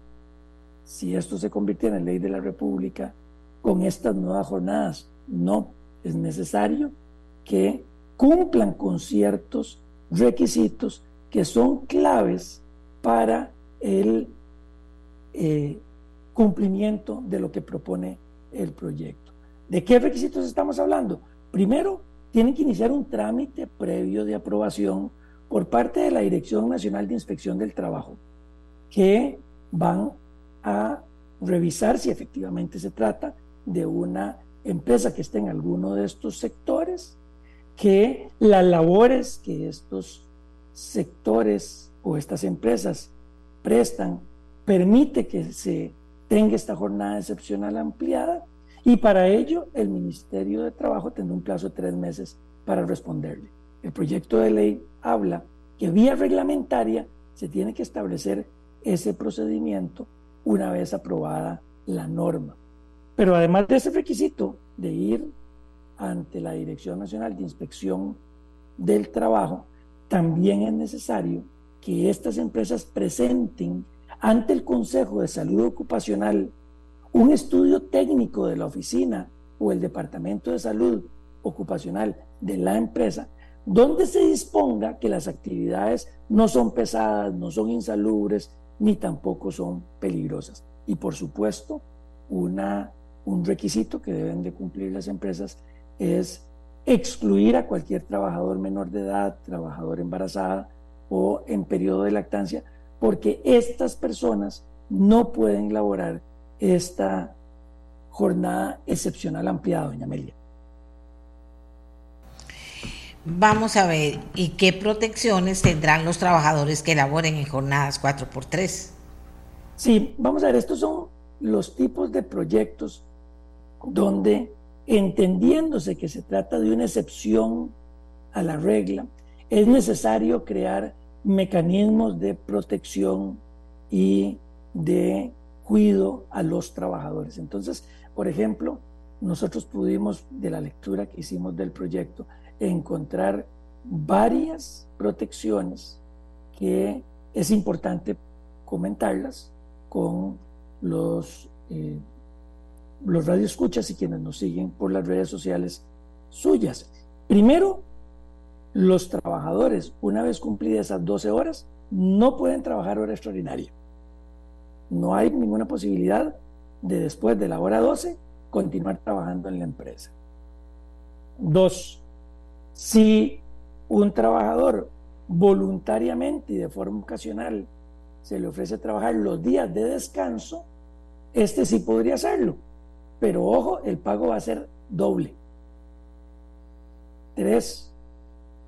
si esto se convirtiera en ley de la República, con estas nuevas jornadas. No, es necesario que cumplan con ciertos requisitos que son claves para el eh, cumplimiento de lo que propone el proyecto. ¿De qué requisitos estamos hablando? Primero, tienen que iniciar un trámite previo de aprobación por parte de la Dirección Nacional de Inspección del Trabajo, que van a revisar si efectivamente se trata de una empresa que esté en alguno de estos sectores, que las labores que estos sectores o estas empresas prestan permite que se tenga esta jornada excepcional ampliada y para ello el Ministerio de Trabajo tendrá un plazo de tres meses para responderle. El proyecto de ley habla que vía reglamentaria se tiene que establecer ese procedimiento una vez aprobada la norma. Pero además de ese requisito de ir ante la Dirección Nacional de Inspección del Trabajo, también es necesario que estas empresas presenten ante el Consejo de Salud Ocupacional un estudio técnico de la oficina o el Departamento de Salud Ocupacional de la empresa, donde se disponga que las actividades no son pesadas, no son insalubres, ni tampoco son peligrosas. Y por supuesto, una, un requisito que deben de cumplir las empresas es excluir a cualquier trabajador menor de edad, trabajador embarazada o en periodo de lactancia, porque estas personas no pueden laborar esta jornada excepcional ampliada, doña Amelia. Vamos a ver, ¿y qué protecciones tendrán los trabajadores que laboren en jornadas 4x3? Sí, vamos a ver, estos son los tipos de proyectos donde, entendiéndose que se trata de una excepción a la regla, es necesario crear mecanismos de protección y de cuido a los trabajadores. Entonces, por ejemplo, nosotros pudimos, de la lectura que hicimos del proyecto, encontrar varias protecciones que es importante comentarlas con los, eh, los radioescuchas y quienes nos siguen por las redes sociales suyas. Primero, los trabajadores, una vez cumplidas esas 12 horas, no pueden trabajar hora extraordinaria. No hay ninguna posibilidad de después de la hora 12 continuar trabajando en la empresa. Dos, si un trabajador voluntariamente y de forma ocasional se le ofrece trabajar los días de descanso, este sí podría hacerlo. Pero ojo, el pago va a ser doble. Tres,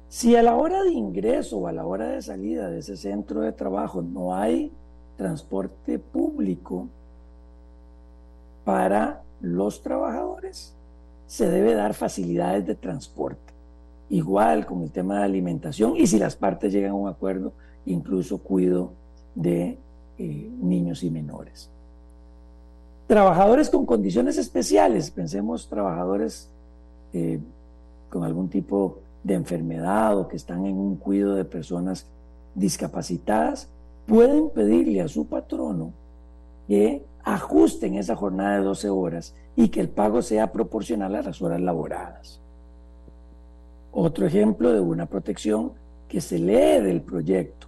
si a la hora de ingreso o a la hora de salida de ese centro de trabajo no hay transporte público para los trabajadores, se debe dar facilidades de transporte igual con el tema de alimentación y si las partes llegan a un acuerdo, incluso cuido de eh, niños y menores. Trabajadores con condiciones especiales, pensemos trabajadores eh, con algún tipo de enfermedad o que están en un cuidado de personas discapacitadas, pueden pedirle a su patrono que ajusten esa jornada de 12 horas y que el pago sea proporcional a las horas laboradas. Otro ejemplo de una protección que se lee del proyecto.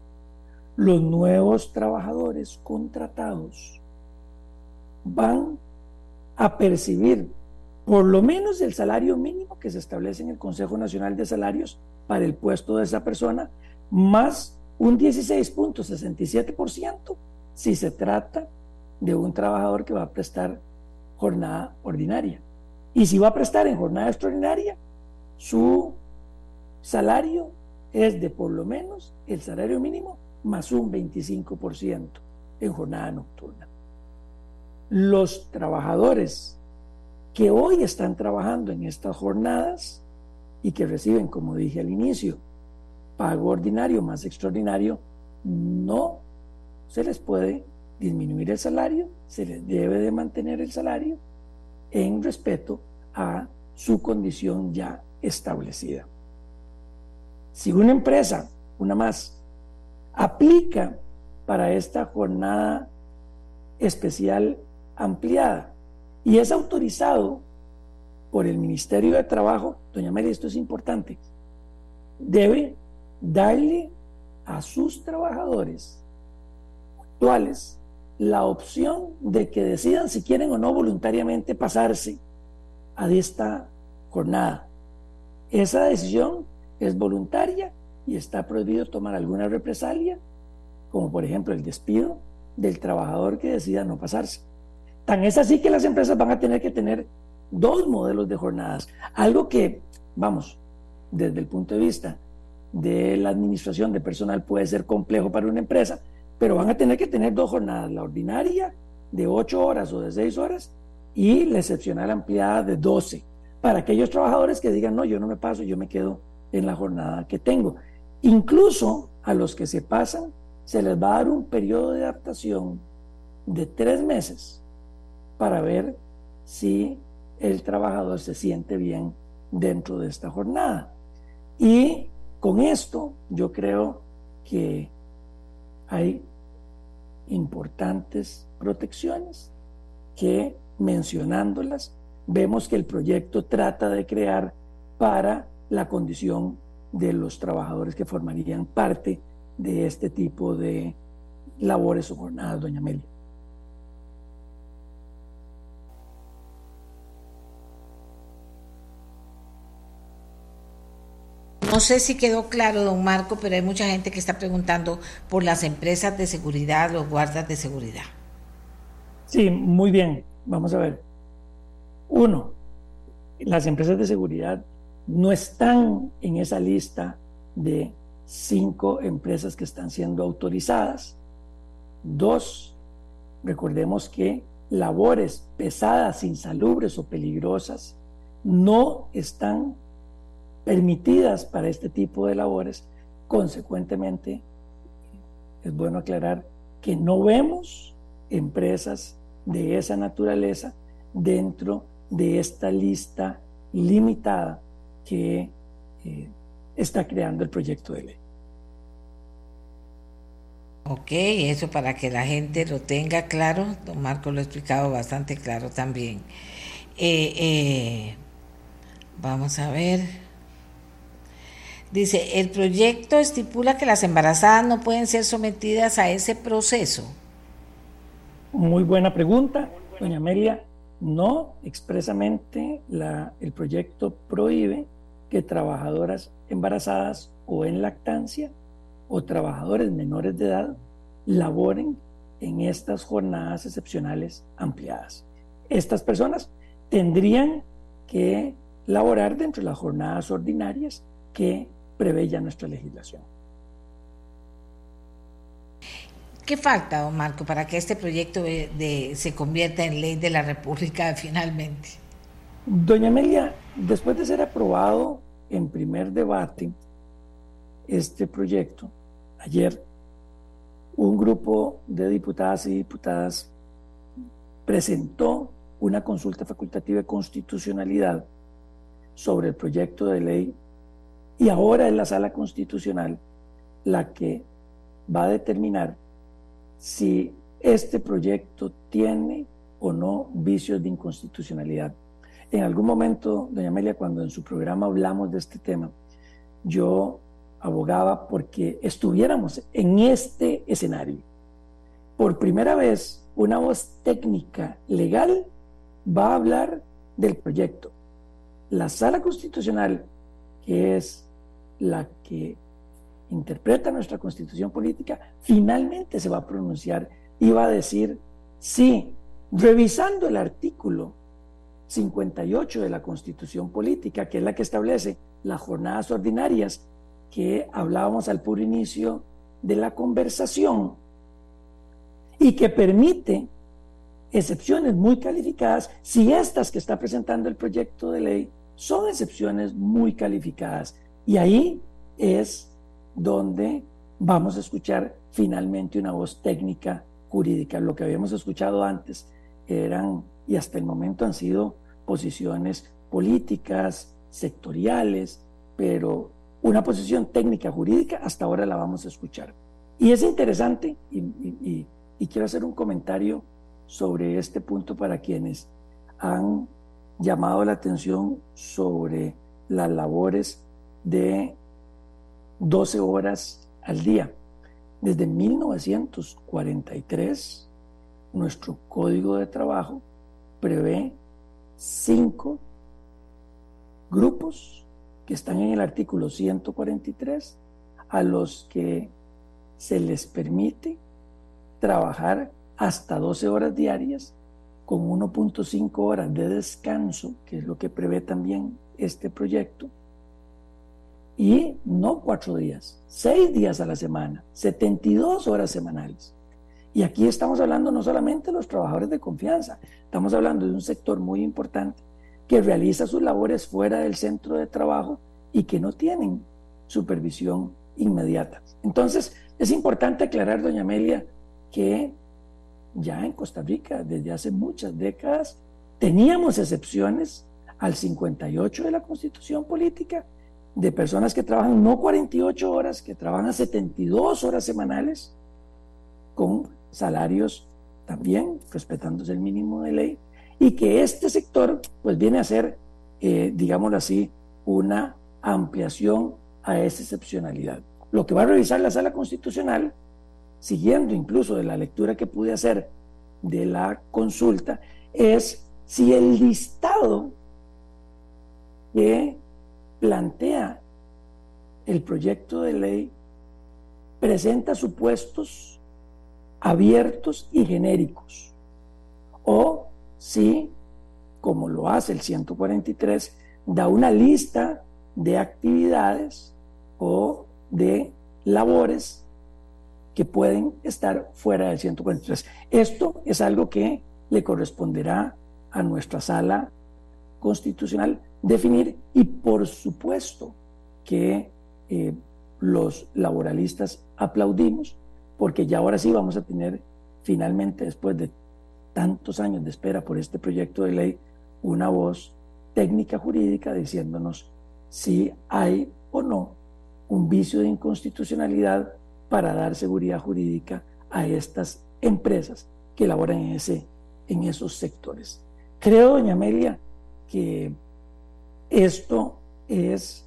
Los nuevos trabajadores contratados van a percibir por lo menos el salario mínimo que se establece en el Consejo Nacional de Salarios para el puesto de esa persona, más un 16.67% si se trata de un trabajador que va a prestar jornada ordinaria. Y si va a prestar en jornada extraordinaria, su salario es de por lo menos el salario mínimo más un 25% en jornada nocturna. Los trabajadores que hoy están trabajando en estas jornadas y que reciben, como dije al inicio, pago ordinario más extraordinario, no se les puede disminuir el salario, se les debe de mantener el salario en respeto a su condición ya establecida. Si una empresa, una más, aplica para esta jornada especial ampliada y es autorizado por el Ministerio de Trabajo, doña Mary, esto es importante, debe darle a sus trabajadores actuales la opción de que decidan si quieren o no voluntariamente pasarse a esta jornada. Esa decisión es voluntaria y está prohibido tomar alguna represalia, como por ejemplo el despido del trabajador que decida no pasarse. Es así que las empresas van a tener que tener dos modelos de jornadas, algo que, vamos, desde el punto de vista de la administración de personal puede ser complejo para una empresa, pero van a tener que tener dos jornadas, la ordinaria de ocho horas o de seis horas y la excepcional ampliada de doce, para aquellos trabajadores que digan, no, yo no me paso, yo me quedo en la jornada que tengo. Incluso a los que se pasan, se les va a dar un periodo de adaptación de tres meses para ver si el trabajador se siente bien dentro de esta jornada. Y con esto yo creo que hay importantes protecciones que mencionándolas vemos que el proyecto trata de crear para la condición de los trabajadores que formarían parte de este tipo de labores o jornadas, doña Amelia. No sé si quedó claro, don Marco, pero hay mucha gente que está preguntando por las empresas de seguridad, los guardas de seguridad. Sí, muy bien. Vamos a ver. Uno, las empresas de seguridad no están en esa lista de cinco empresas que están siendo autorizadas. Dos, recordemos que labores pesadas, insalubres o peligrosas no están permitidas para este tipo de labores. Consecuentemente, es bueno aclarar que no vemos empresas de esa naturaleza dentro de esta lista limitada que eh, está creando el proyecto de ley. Ok, eso para que la gente lo tenga claro, don Marco lo ha explicado bastante claro también. Eh, eh, vamos a ver. Dice, el proyecto estipula que las embarazadas no pueden ser sometidas a ese proceso. Muy buena pregunta, doña Amelia. No, expresamente el proyecto prohíbe que trabajadoras embarazadas o en lactancia o trabajadores menores de edad laboren en estas jornadas excepcionales ampliadas. Estas personas tendrían que laborar dentro de las jornadas ordinarias que prevé ya nuestra legislación. ¿Qué falta, don Marco, para que este proyecto se convierta en ley de la República (laughs) finalmente? Doña Amelia, después de ser aprobado en primer debate este proyecto, ayer un grupo de diputadas y diputadas presentó una consulta facultativa de constitucionalidad sobre el proyecto de ley y ahora es la sala constitucional la que va a determinar si este proyecto tiene o no vicios de inconstitucionalidad. En algún momento, doña Amelia, cuando en su programa hablamos de este tema, yo abogaba porque estuviéramos en este escenario. Por primera vez, una voz técnica legal va a hablar del proyecto. La sala constitucional, que es la que interpreta nuestra constitución política, finalmente se va a pronunciar y va a decir, sí, revisando el artículo 58 de la constitución política, que es la que establece las jornadas ordinarias que hablábamos al puro inicio de la conversación y que permite excepciones muy calificadas si estas que está presentando el proyecto de ley son excepciones muy calificadas. Y ahí es donde vamos a escuchar finalmente una voz técnica jurídica. Lo que habíamos escuchado antes eran, y hasta el momento han sido posiciones políticas, sectoriales, pero una posición técnica jurídica hasta ahora la vamos a escuchar. Y es interesante, y, quiero hacer un comentario sobre este punto para quienes han llamado la atención sobre las labores de 12 horas al día. Desde 1943, nuestro código de trabajo prevé cinco grupos que están en el artículo 143 a los que se les permite trabajar hasta 12 horas diarias con 1.5 horas de descanso, que es lo que prevé también este proyecto, y no cuatro días, seis días a la semana, 72 horas semanales. Y aquí estamos hablando no solamente de los trabajadores de confianza, estamos hablando de un sector muy importante que realiza sus labores fuera del centro de trabajo y que no tienen supervisión inmediata. Entonces, es importante aclarar, doña Amelia, que ya en Costa Rica, desde hace muchas décadas, teníamos excepciones al 58 de la Constitución Política de personas que trabajan no 48 horas, que trabajan 72 horas semanales con salarios también respetándose el mínimo de ley y que este sector pues viene a ser, eh, digámoslo así, una ampliación a esa excepcionalidad. Lo que va a revisar la sala constitucional, siguiendo incluso de la lectura que pude hacer de la consulta, es si el listado que plantea el proyecto de ley presenta supuestos abiertos y genéricos. O si, como lo hace el 143, da una lista de actividades o de labores que pueden estar fuera del 143. Esto es algo que le corresponderá a nuestra sala constitucional definir y por supuesto que eh, los laboralistas aplaudimos porque ya ahora sí vamos a tener finalmente, después de tantos años de espera por este proyecto de ley, una voz técnica jurídica diciéndonos si hay o no un vicio de inconstitucionalidad para dar seguridad jurídica a estas empresas que laboran en, ese, en esos sectores. Creo, doña Amelia, que esto es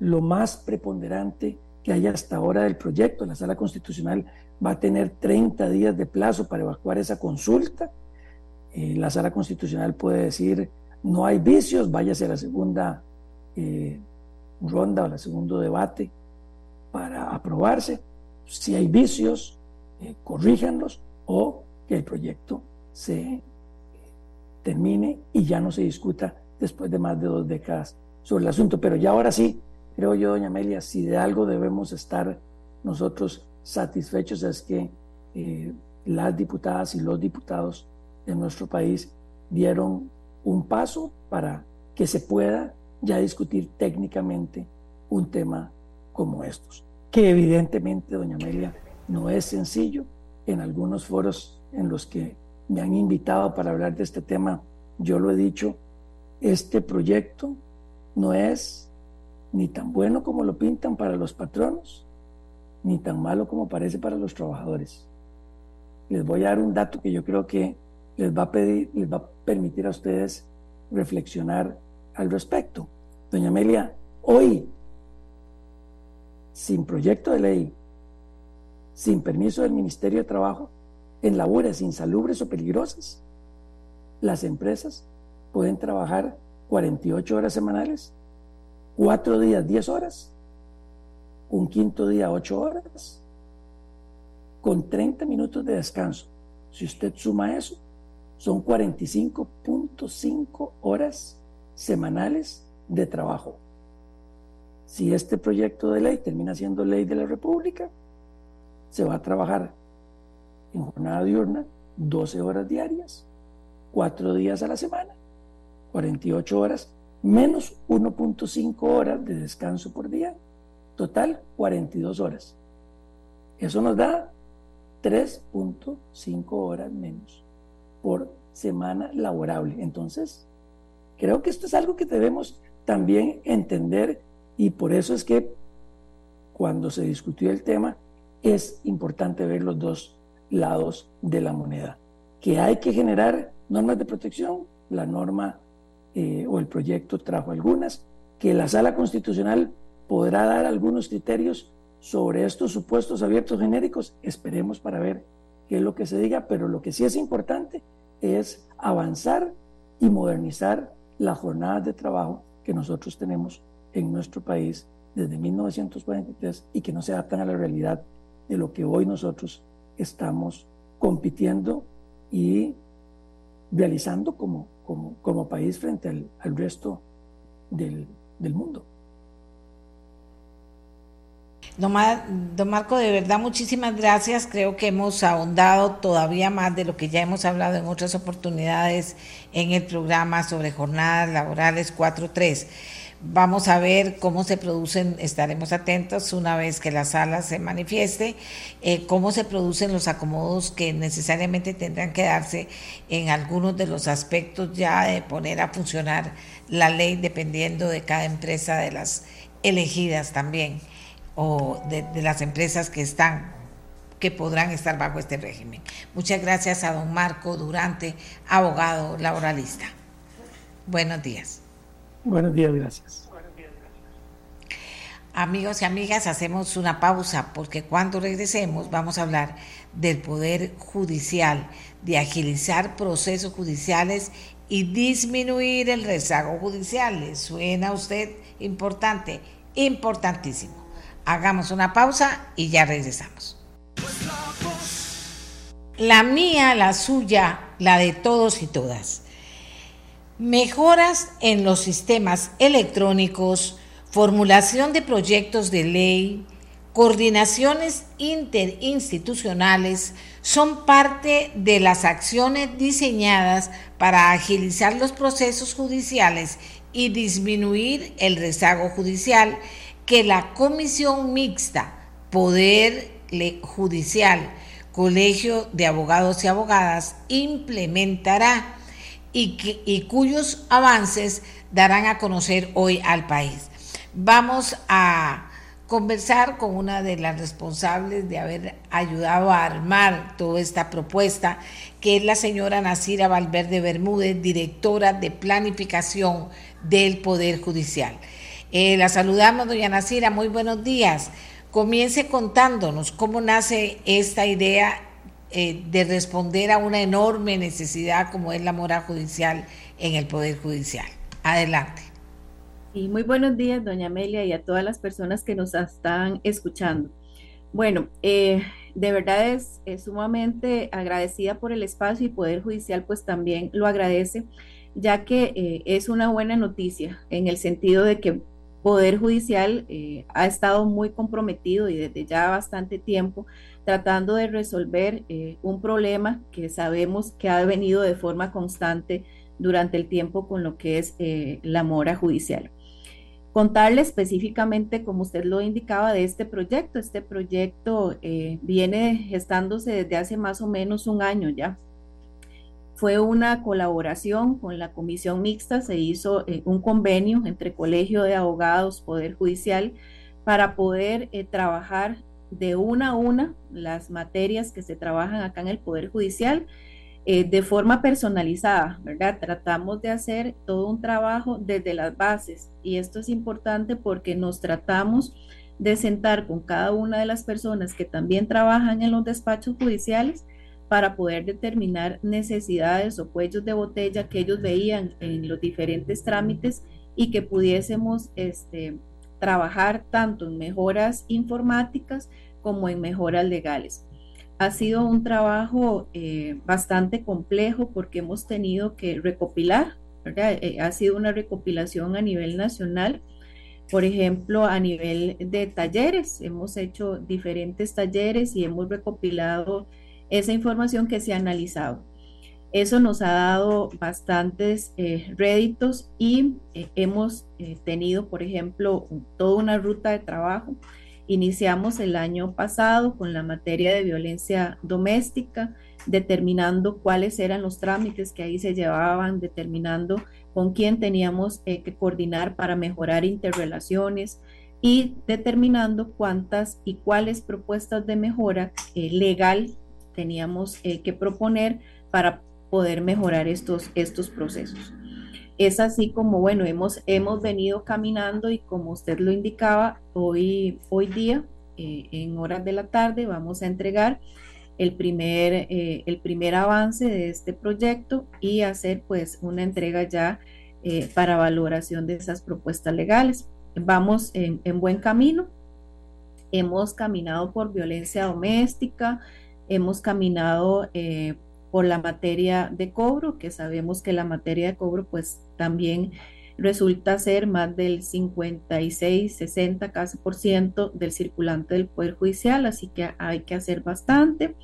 lo más preponderante que hay hasta ahora del proyecto. La sala constitucional va a tener 30 días de plazo para evacuar esa consulta. Eh, la sala constitucional puede decir, no hay vicios, váyase a la segunda eh, ronda o al segundo debate para aprobarse. Si hay vicios, eh, corríjanlos o que el proyecto se termine y ya no se discuta después de más de dos décadas sobre el asunto. Pero ya ahora sí, creo yo, doña Amelia, si de algo debemos estar nosotros satisfechos es que eh, las diputadas y los diputados de nuestro país dieron un paso para que se pueda ya discutir técnicamente un tema como estos, que evidentemente, doña Amelia, no es sencillo. En algunos foros en los que me han invitado para hablar de este tema, yo lo he dicho, este proyecto no es ni tan bueno como lo pintan para los patronos, ni tan malo como parece para los trabajadores. Les voy a dar un dato que yo creo que les va a pedir, les va a permitir a ustedes reflexionar al respecto. Doña Amelia, hoy, sin proyecto de ley, sin permiso del Ministerio de Trabajo, en labores insalubres o peligrosas, las empresas pueden trabajar 48 horas semanales, cuatro días 10 horas, un quinto día 8 horas, con 30 minutos de descanso. Si usted suma eso, son 45.5 horas semanales de trabajo. Si este proyecto de ley termina siendo ley de la República, se va a trabajar en jornada diurna 12 horas diarias, 4 días a la semana, 48 horas, menos 1.5 horas de descanso por día, total 42 horas. Eso nos da 3.5 horas menos por semana laborable. Entonces, creo que esto es algo que debemos también entender y por eso es que cuando se discutió el tema es importante ver los dos lados de la moneda. Que hay que generar normas de protección, la norma eh, o el proyecto trajo algunas, que la sala constitucional podrá dar algunos criterios sobre estos supuestos abiertos genéricos, esperemos para ver qué es lo que se diga, pero lo que sí es importante es avanzar y modernizar las jornadas de trabajo que nosotros tenemos en nuestro país desde 1943 y que no se adaptan a la realidad de lo que hoy nosotros estamos compitiendo y realizando como, como, país frente al, al resto del, del mundo. Don, Marco, de verdad muchísimas gracias. Creo que hemos ahondado todavía más de lo que ya hemos hablado en otras oportunidades en el programa sobre jornadas laborales 4.3. Vamos a ver cómo se producen, estaremos atentos una vez que la sala se manifieste, eh, cómo se producen los acomodos que necesariamente tendrán que darse en algunos de los aspectos ya de poner a funcionar la ley dependiendo de cada empresa de las elegidas también o de, las empresas que están que podrán estar bajo este régimen. Muchas gracias a don Marco Durante, abogado laboralista. Buenos días. Buenos días, gracias. Amigos y amigas, hacemos una pausa porque cuando regresemos vamos a hablar del Poder Judicial, de agilizar procesos judiciales y disminuir el rezago judicial. ¿Le suena a usted importante? Importantísimo. Hagamos una pausa y ya regresamos. La mía, la suya, la de todos y todas. Mejoras en los sistemas electrónicos, formulación de proyectos de ley, coordinaciones interinstitucionales son parte de las acciones diseñadas para agilizar los procesos judiciales y disminuir el rezago judicial que la comisión mixta, Poder Judicial, Colegio de Abogados y Abogadas, implementará y, cuyos avances darán a conocer hoy al país. Vamos a conversar con una de las responsables de haber ayudado a armar toda esta propuesta, que es la señora Nacira Valverde Bermúdez, directora de planificación del Poder Judicial. Eh, la saludamos, doña Nacira, muy buenos días. Comience contándonos cómo nace esta idea eh, de responder a una enorme necesidad como es la mora judicial en el Poder Judicial. Adelante. Y muy buenos días, doña Amelia, y a todas las personas que nos están escuchando. Bueno, eh, de verdad es, sumamente agradecida por el espacio y Poder Judicial pues también lo agradece, ya que es una buena noticia en el sentido de que Poder Judicial eh, ha estado muy comprometido y desde ya bastante tiempo tratando de resolver eh, un problema que sabemos que ha venido de forma constante durante el tiempo con lo que es eh, la mora judicial. Contarle específicamente, como usted lo indicaba, de este proyecto. Este proyecto viene gestándose desde hace más o menos un año ya fue una colaboración con la comisión mixta, se hizo eh, un convenio entre Colegio de Abogados, Poder Judicial, para poder eh, trabajar de una a una las materias que se trabajan acá en el Poder Judicial eh, de forma personalizada, ¿verdad? Tratamos de hacer todo un trabajo desde las bases y esto es importante porque nos tratamos de sentar con cada una de las personas que también trabajan en los despachos judiciales para poder determinar necesidades o cuellos de botella que ellos veían en los diferentes trámites y que pudiésemos este, trabajar tanto en mejoras informáticas como en mejoras legales. Ha sido un trabajo eh, bastante complejo porque hemos tenido que recopilar, eh, ha sido una recopilación a nivel nacional, por ejemplo, a nivel de talleres, hemos hecho diferentes talleres y hemos recopilado esa información que se ha analizado. Eso nos ha dado bastantes eh, réditos y eh, hemos eh, tenido, por ejemplo, toda una ruta de trabajo. Iniciamos el año pasado con la materia de violencia doméstica, determinando cuáles eran los trámites que ahí se llevaban, determinando con quién teníamos que coordinar para mejorar interrelaciones y determinando cuántas y cuáles propuestas de mejora legal teníamos que proponer para poder mejorar estos, estos procesos. Es así como, bueno, hemos, hemos venido caminando y como usted lo indicaba, hoy, hoy día, eh, en horas de la tarde, vamos a entregar el primer, eh, el primer avance de este proyecto y hacer pues una entrega ya eh, para valoración de esas propuestas legales. Vamos en, en buen camino. Hemos caminado por violencia doméstica, hemos caminado por la materia de cobro, que sabemos que la materia de cobro pues también resulta ser más del 56, 60 casi por ciento del circulante del Poder Judicial, así que hay que hacer bastante.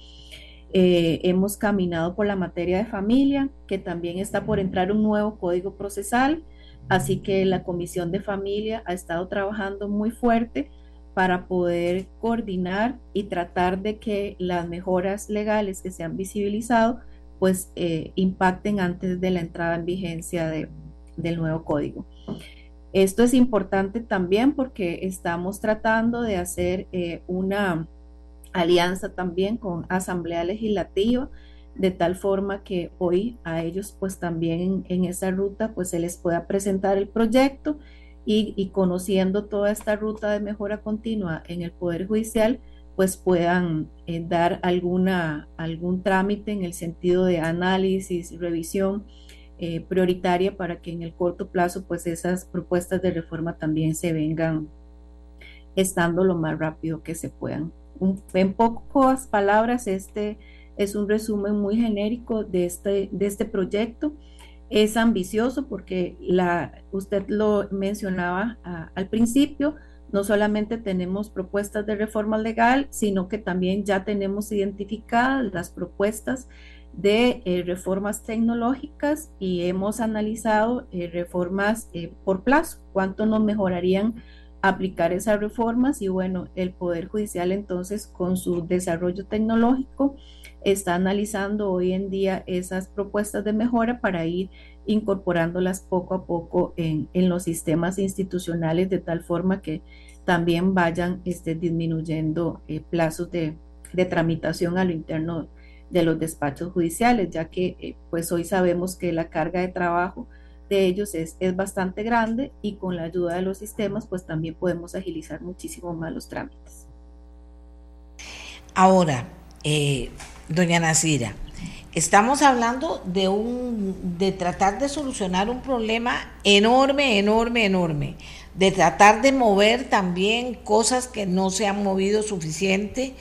Eh, hemos caminado por la materia de familia, que también está por entrar un nuevo código procesal, así que la Comisión de Familia ha estado trabajando muy fuerte para poder coordinar y tratar de que las mejoras legales que se han visibilizado pues eh, impacten antes de la entrada en vigencia del nuevo código. Esto es importante también porque estamos tratando de hacer eh, una alianza también con Asamblea Legislativa, de tal forma que hoy a ellos pues también en, esa ruta pues se les pueda presentar el proyecto y, conociendo toda esta ruta de mejora continua en el Poder Judicial, pues puedan eh, dar alguna, algún trámite en el sentido de análisis, revisión eh, prioritaria para que en el corto plazo pues esas propuestas de reforma también se vengan estando lo más rápido que se puedan. en pocas palabras, este es un resumen muy genérico de este, de este proyecto es ambicioso porque la, usted lo mencionaba al principio, no solamente tenemos propuestas de reforma legal, sino que también ya tenemos identificadas las propuestas de eh, reformas tecnológicas y hemos analizado eh, reformas eh, por plazo, cuánto nos mejorarían aplicar esas reformas y bueno, el Poder Judicial entonces con su desarrollo tecnológico está analizando hoy en día esas propuestas de mejora para ir incorporándolas poco a poco en, los sistemas institucionales de tal forma que también vayan este, disminuyendo eh, plazos de, tramitación a lo interno de los despachos judiciales, ya que eh, pues hoy sabemos que la carga de trabajo de ellos es, es bastante grande y con la ayuda de los sistemas pues también podemos agilizar muchísimo más los trámites. Ahora, eh, doña Nasira, estamos hablando de un de tratar de solucionar un problema enorme, enorme, enorme, de tratar de mover también cosas que no se han movido suficiente,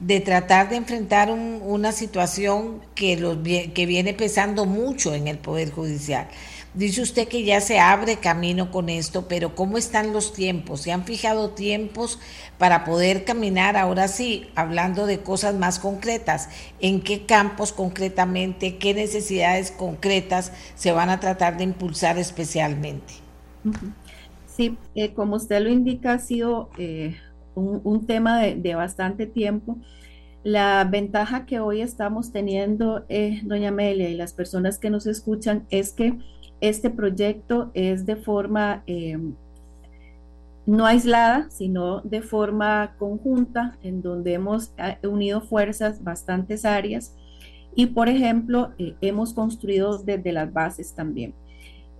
de tratar de enfrentar una situación que los que viene pesando mucho en el poder judicial. Dice usted que ya se abre camino con esto, pero ¿cómo están los tiempos? ¿Se han fijado tiempos para poder caminar ahora sí, hablando de cosas más concretas? ¿En qué campos concretamente, qué necesidades concretas se van a tratar de impulsar especialmente? Sí, eh, como usted lo indica, ha sido eh, un, tema de, bastante tiempo. La ventaja que hoy estamos teniendo, eh, doña Amelia, y las personas que nos escuchan, es que este proyecto es de forma em, no aislada, sino de forma conjunta, en donde hemos eh, unido fuerzas bastantes áreas y, por ejemplo, eh, hemos construido desde las bases también.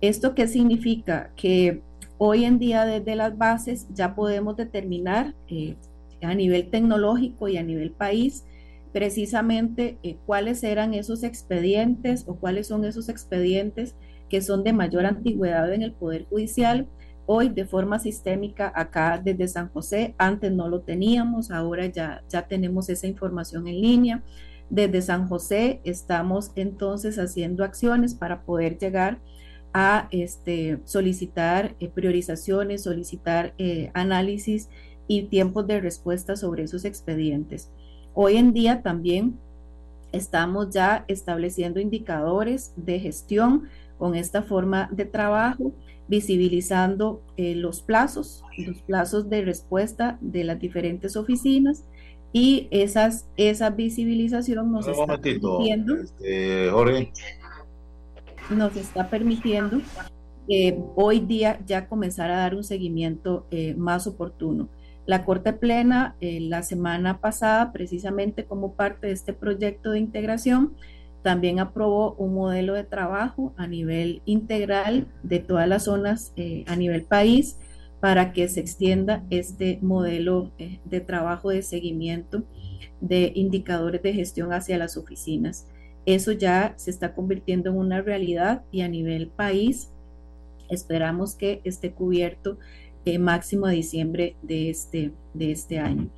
¿Esto qué significa? Que hoy en día desde las bases ya podemos determinar eh, a nivel tecnológico y a nivel país precisamente eh, cuáles eran esos expedientes o cuáles son esos expedientes que son de mayor antigüedad en el Poder Judicial. Hoy de forma sistémica acá desde San José, antes no lo teníamos, ahora ya, ya tenemos esa información en línea. Desde San José estamos entonces haciendo acciones para poder llegar a este, solicitar eh, priorizaciones, solicitar eh, análisis y tiempos de respuesta sobre esos expedientes. Hoy en día también estamos ya estableciendo indicadores de gestión con esta forma de trabajo, visibilizando eh, los plazos, los plazos de respuesta de las diferentes oficinas y esas, esa visibilización nos está permitiendo, este, nos está permitiendo eh, hoy día ya comenzar a dar un seguimiento eh, más oportuno. La Corte Plena eh, la semana pasada, precisamente como parte de este proyecto de integración, también aprobó un modelo de trabajo a nivel integral de todas las zonas eh, a nivel país para que se extienda este modelo eh, de trabajo de seguimiento de indicadores de gestión hacia las oficinas. Eso ya se está convirtiendo en una realidad y a nivel país esperamos que esté cubierto máximo de diciembre de este, de este año.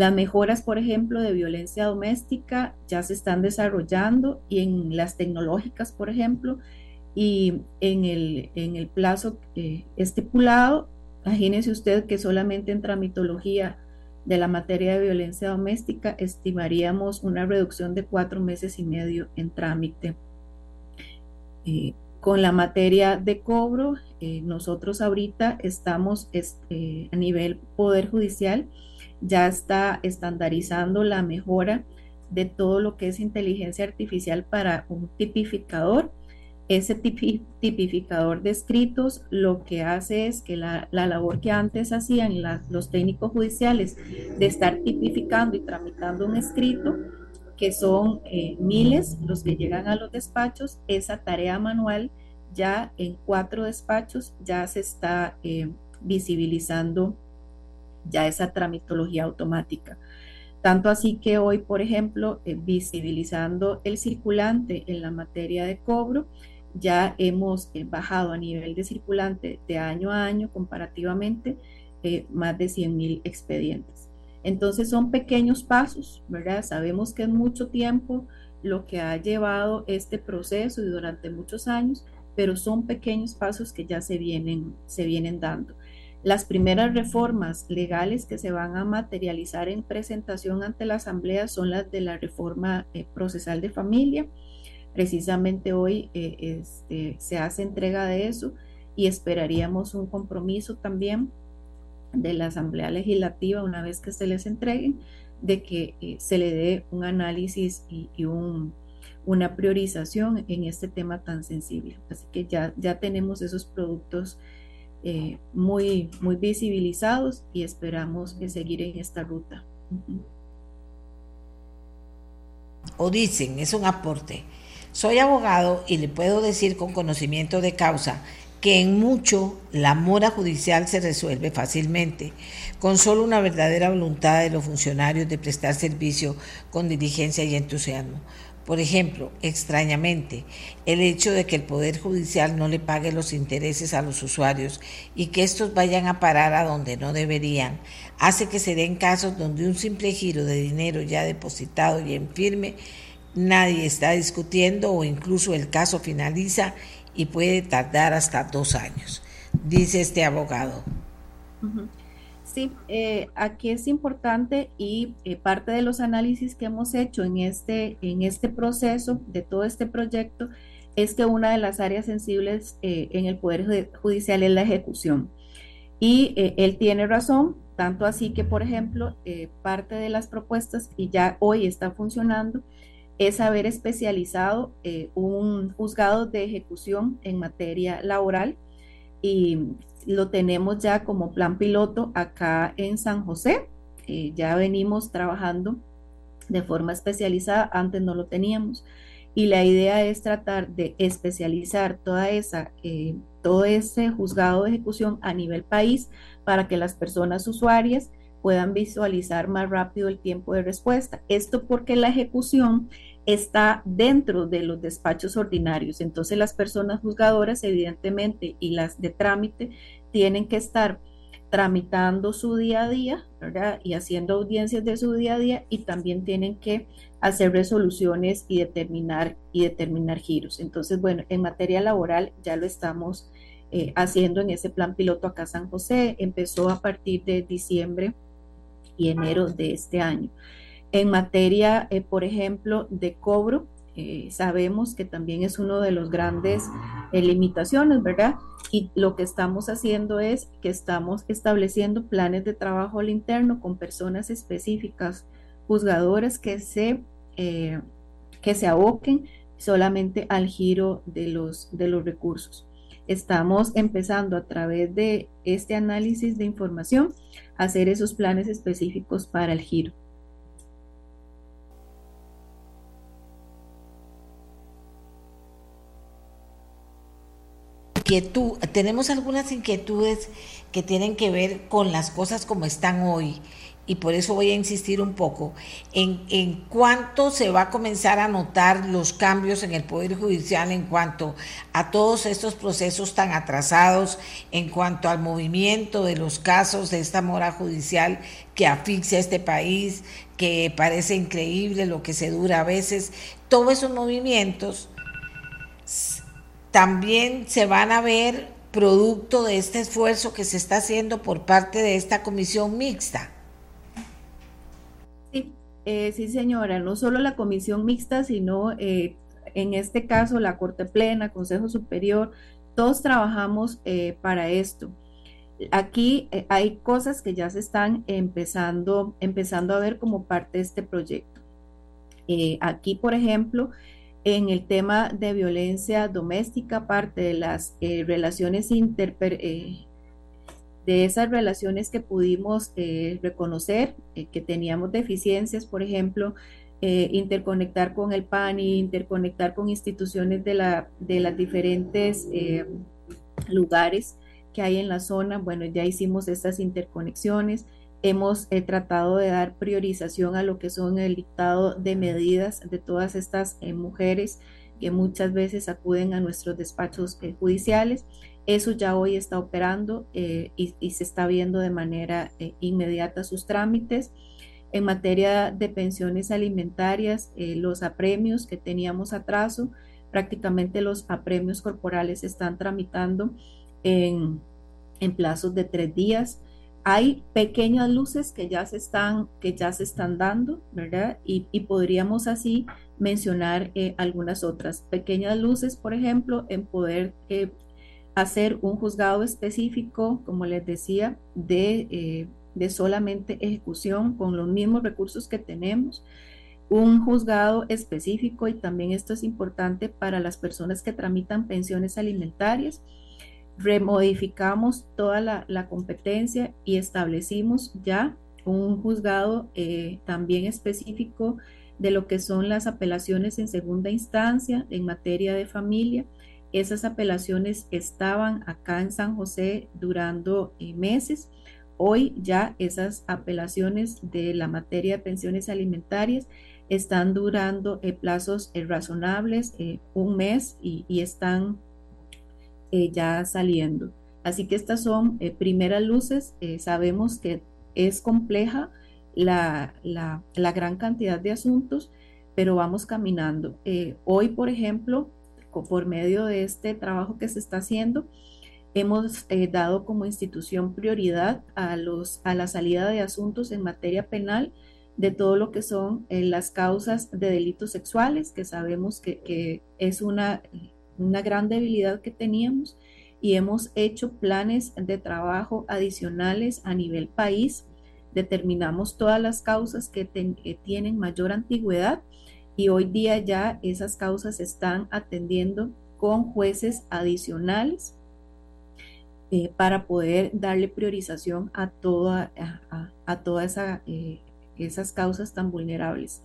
Las mejoras, por ejemplo, de violencia doméstica ya se están desarrollando y en las tecnológicas, por ejemplo, y en el, en el plazo eh, estipulado, imagínese usted que solamente en tramitología de la materia de violencia doméstica estimaríamos una reducción de cuatro meses y medio en trámite. Eh, con la materia de cobro, eh, nosotros ahorita estamos este, a nivel Poder Judicial, ya está estandarizando la mejora de todo lo que es inteligencia artificial para un tipificador. Ese tipificador de escritos lo que hace es que la, labor que antes hacían los técnicos judiciales de estar tipificando y tramitando un escrito, que son eh, miles los que llegan a los despachos, esa tarea manual ya en cuatro despachos ya se está eh, visibilizando ya esa tramitología automática. Tanto así que hoy, por ejemplo, eh, visibilizando el circulante en la materia de cobro, ya hemos bajado a nivel de circulante de año a año comparativamente más de 100 mil expedientes. Entonces son pequeños pasos, ¿verdad? Sabemos que es mucho tiempo lo que ha llevado este proceso y durante muchos años, pero son pequeños pasos que ya se vienen, se vienen dando. Las primeras reformas legales que se van a materializar en presentación ante la Asamblea son las de la reforma eh, procesal de familia. Precisamente hoy eh, este, se hace entrega de eso y esperaríamos un compromiso también de la Asamblea Legislativa una vez que se les entreguen, de que eh, se le dé un análisis y, una priorización en este tema tan sensible. Así que ya, ya tenemos esos productos eh, muy, muy visibilizados y esperamos seguir en esta ruta. O dicen, es un aporte. Soy abogado y le puedo decir con conocimiento de causa que en mucho la mora judicial se resuelve fácilmente, con solo una verdadera voluntad de los funcionarios de prestar servicio con diligencia y entusiasmo. Por ejemplo, extrañamente, el hecho de que el Poder Judicial no le pague los intereses a los usuarios y que estos vayan a parar a donde no deberían, hace que se den casos donde un simple giro de dinero ya depositado y en firme, nadie está discutiendo o incluso el caso finaliza y puede tardar hasta dos años, dice este abogado. Sí, eh, aquí es importante y eh, parte de los análisis que hemos hecho en este, en este proceso de todo este proyecto es que una de las áreas sensibles eh, en el Poder Judicial es la ejecución. Y él tiene razón, tanto así que, por ejemplo, parte de las propuestas, y ya hoy está funcionando, es haber especializado un juzgado de ejecución en materia laboral y lo tenemos ya como plan piloto acá en San José. Eh, ya venimos trabajando de forma especializada, antes no lo teníamos. Y la idea es tratar de especializar toda esa, eh, todo ese juzgado de ejecución a nivel país para que las personas usuarias puedan visualizar más rápido el tiempo de respuesta. Esto porque la ejecución está dentro de los despachos ordinarios. Entonces las personas juzgadoras, evidentemente, y las de trámite, tienen que estar tramitando su día a día, ¿verdad? Y haciendo audiencias de su día a día y también tienen que hacer resoluciones y determinar y determinar giros. Entonces, bueno, en materia laboral ya lo estamos eh, haciendo en ese plan piloto acá San José. Empezó a partir de diciembre y enero de este año. En materia, eh, por ejemplo, de cobro, eh, sabemos que también es uno de los grandes limitaciones, ¿verdad? Y lo que estamos haciendo es que estamos estableciendo planes de trabajo al interno con personas específicas, juzgadoras que se, eh, que se aboquen solamente al giro de los, de los recursos. Estamos empezando a través de este análisis de información a hacer esos planes específicos para el giro. Tenemos algunas inquietudes que tienen que ver con las cosas como están hoy y por eso voy a insistir un poco en, en cuánto se va a comenzar a notar los cambios en el Poder Judicial en cuanto a todos estos procesos tan atrasados, en cuanto al movimiento de los casos de esta mora judicial que asfixia a este país, que parece increíble lo que se dura a veces, todos esos movimientos también se van a ver producto de este esfuerzo que se está haciendo por parte de esta comisión mixta. Sí, eh, sí señora, no solo la comisión mixta, sino eh, en este caso la Corte Plena, Consejo Superior, todos trabajamos eh, para esto. Aquí hay cosas que ya se están empezando, empezando a ver como parte de este proyecto. aquí, por ejemplo, en el tema de violencia doméstica, parte de las eh, relaciones inter, eh, de esas relaciones que pudimos eh, reconocer, que teníamos deficiencias, por ejemplo, interconectar con el PANI, interconectar con instituciones de, la, de las diferentes lugares que hay en la zona. Bueno, ya hicimos estas interconexiones hemos eh, tratado de dar priorización a lo que son el dictado de medidas de todas estas eh, mujeres que muchas veces acuden a nuestros despachos eh, judiciales. Eso ya hoy está operando y, y, se está viendo de manera inmediata sus trámites. En materia de pensiones alimentarias, los apremios que teníamos atraso, prácticamente los apremios corporales se están tramitando en, en plazos de tres días hay pequeñas luces que ya se están, que ya se están dando, ¿verdad? Y, podríamos así mencionar eh, algunas otras pequeñas luces, por ejemplo, en poder eh, hacer un juzgado específico, como les decía, de, eh, de solamente ejecución con los mismos recursos que tenemos un juzgado específico y también esto es importante para las personas que tramitan pensiones alimentarias remodificamos toda la, competencia y establecimos ya un juzgado eh, también específico de lo que son las apelaciones en segunda instancia en materia de familia. Esas apelaciones estaban acá en San José durando eh, meses. Hoy ya esas apelaciones de la materia de pensiones alimentarias están durando eh, plazos razonables, un mes, y, y están eh, ya saliendo. Así que estas son eh, primeras luces. Eh, sabemos que es compleja la, la, gran cantidad de asuntos, pero vamos caminando. hoy, por ejemplo, por medio de este trabajo que se está haciendo, hemos dado como institución prioridad a, los, a la salida de asuntos en materia penal de todo lo que son las causas de delitos sexuales, que sabemos que, que es una una gran debilidad que teníamos y hemos hecho planes de trabajo adicionales a nivel país. Determinamos todas las causas que, tienen mayor antigüedad y hoy día ya esas causas se están atendiendo con jueces adicionales eh, para poder darle priorización a, toda, a, todas eh, esas causas tan vulnerables.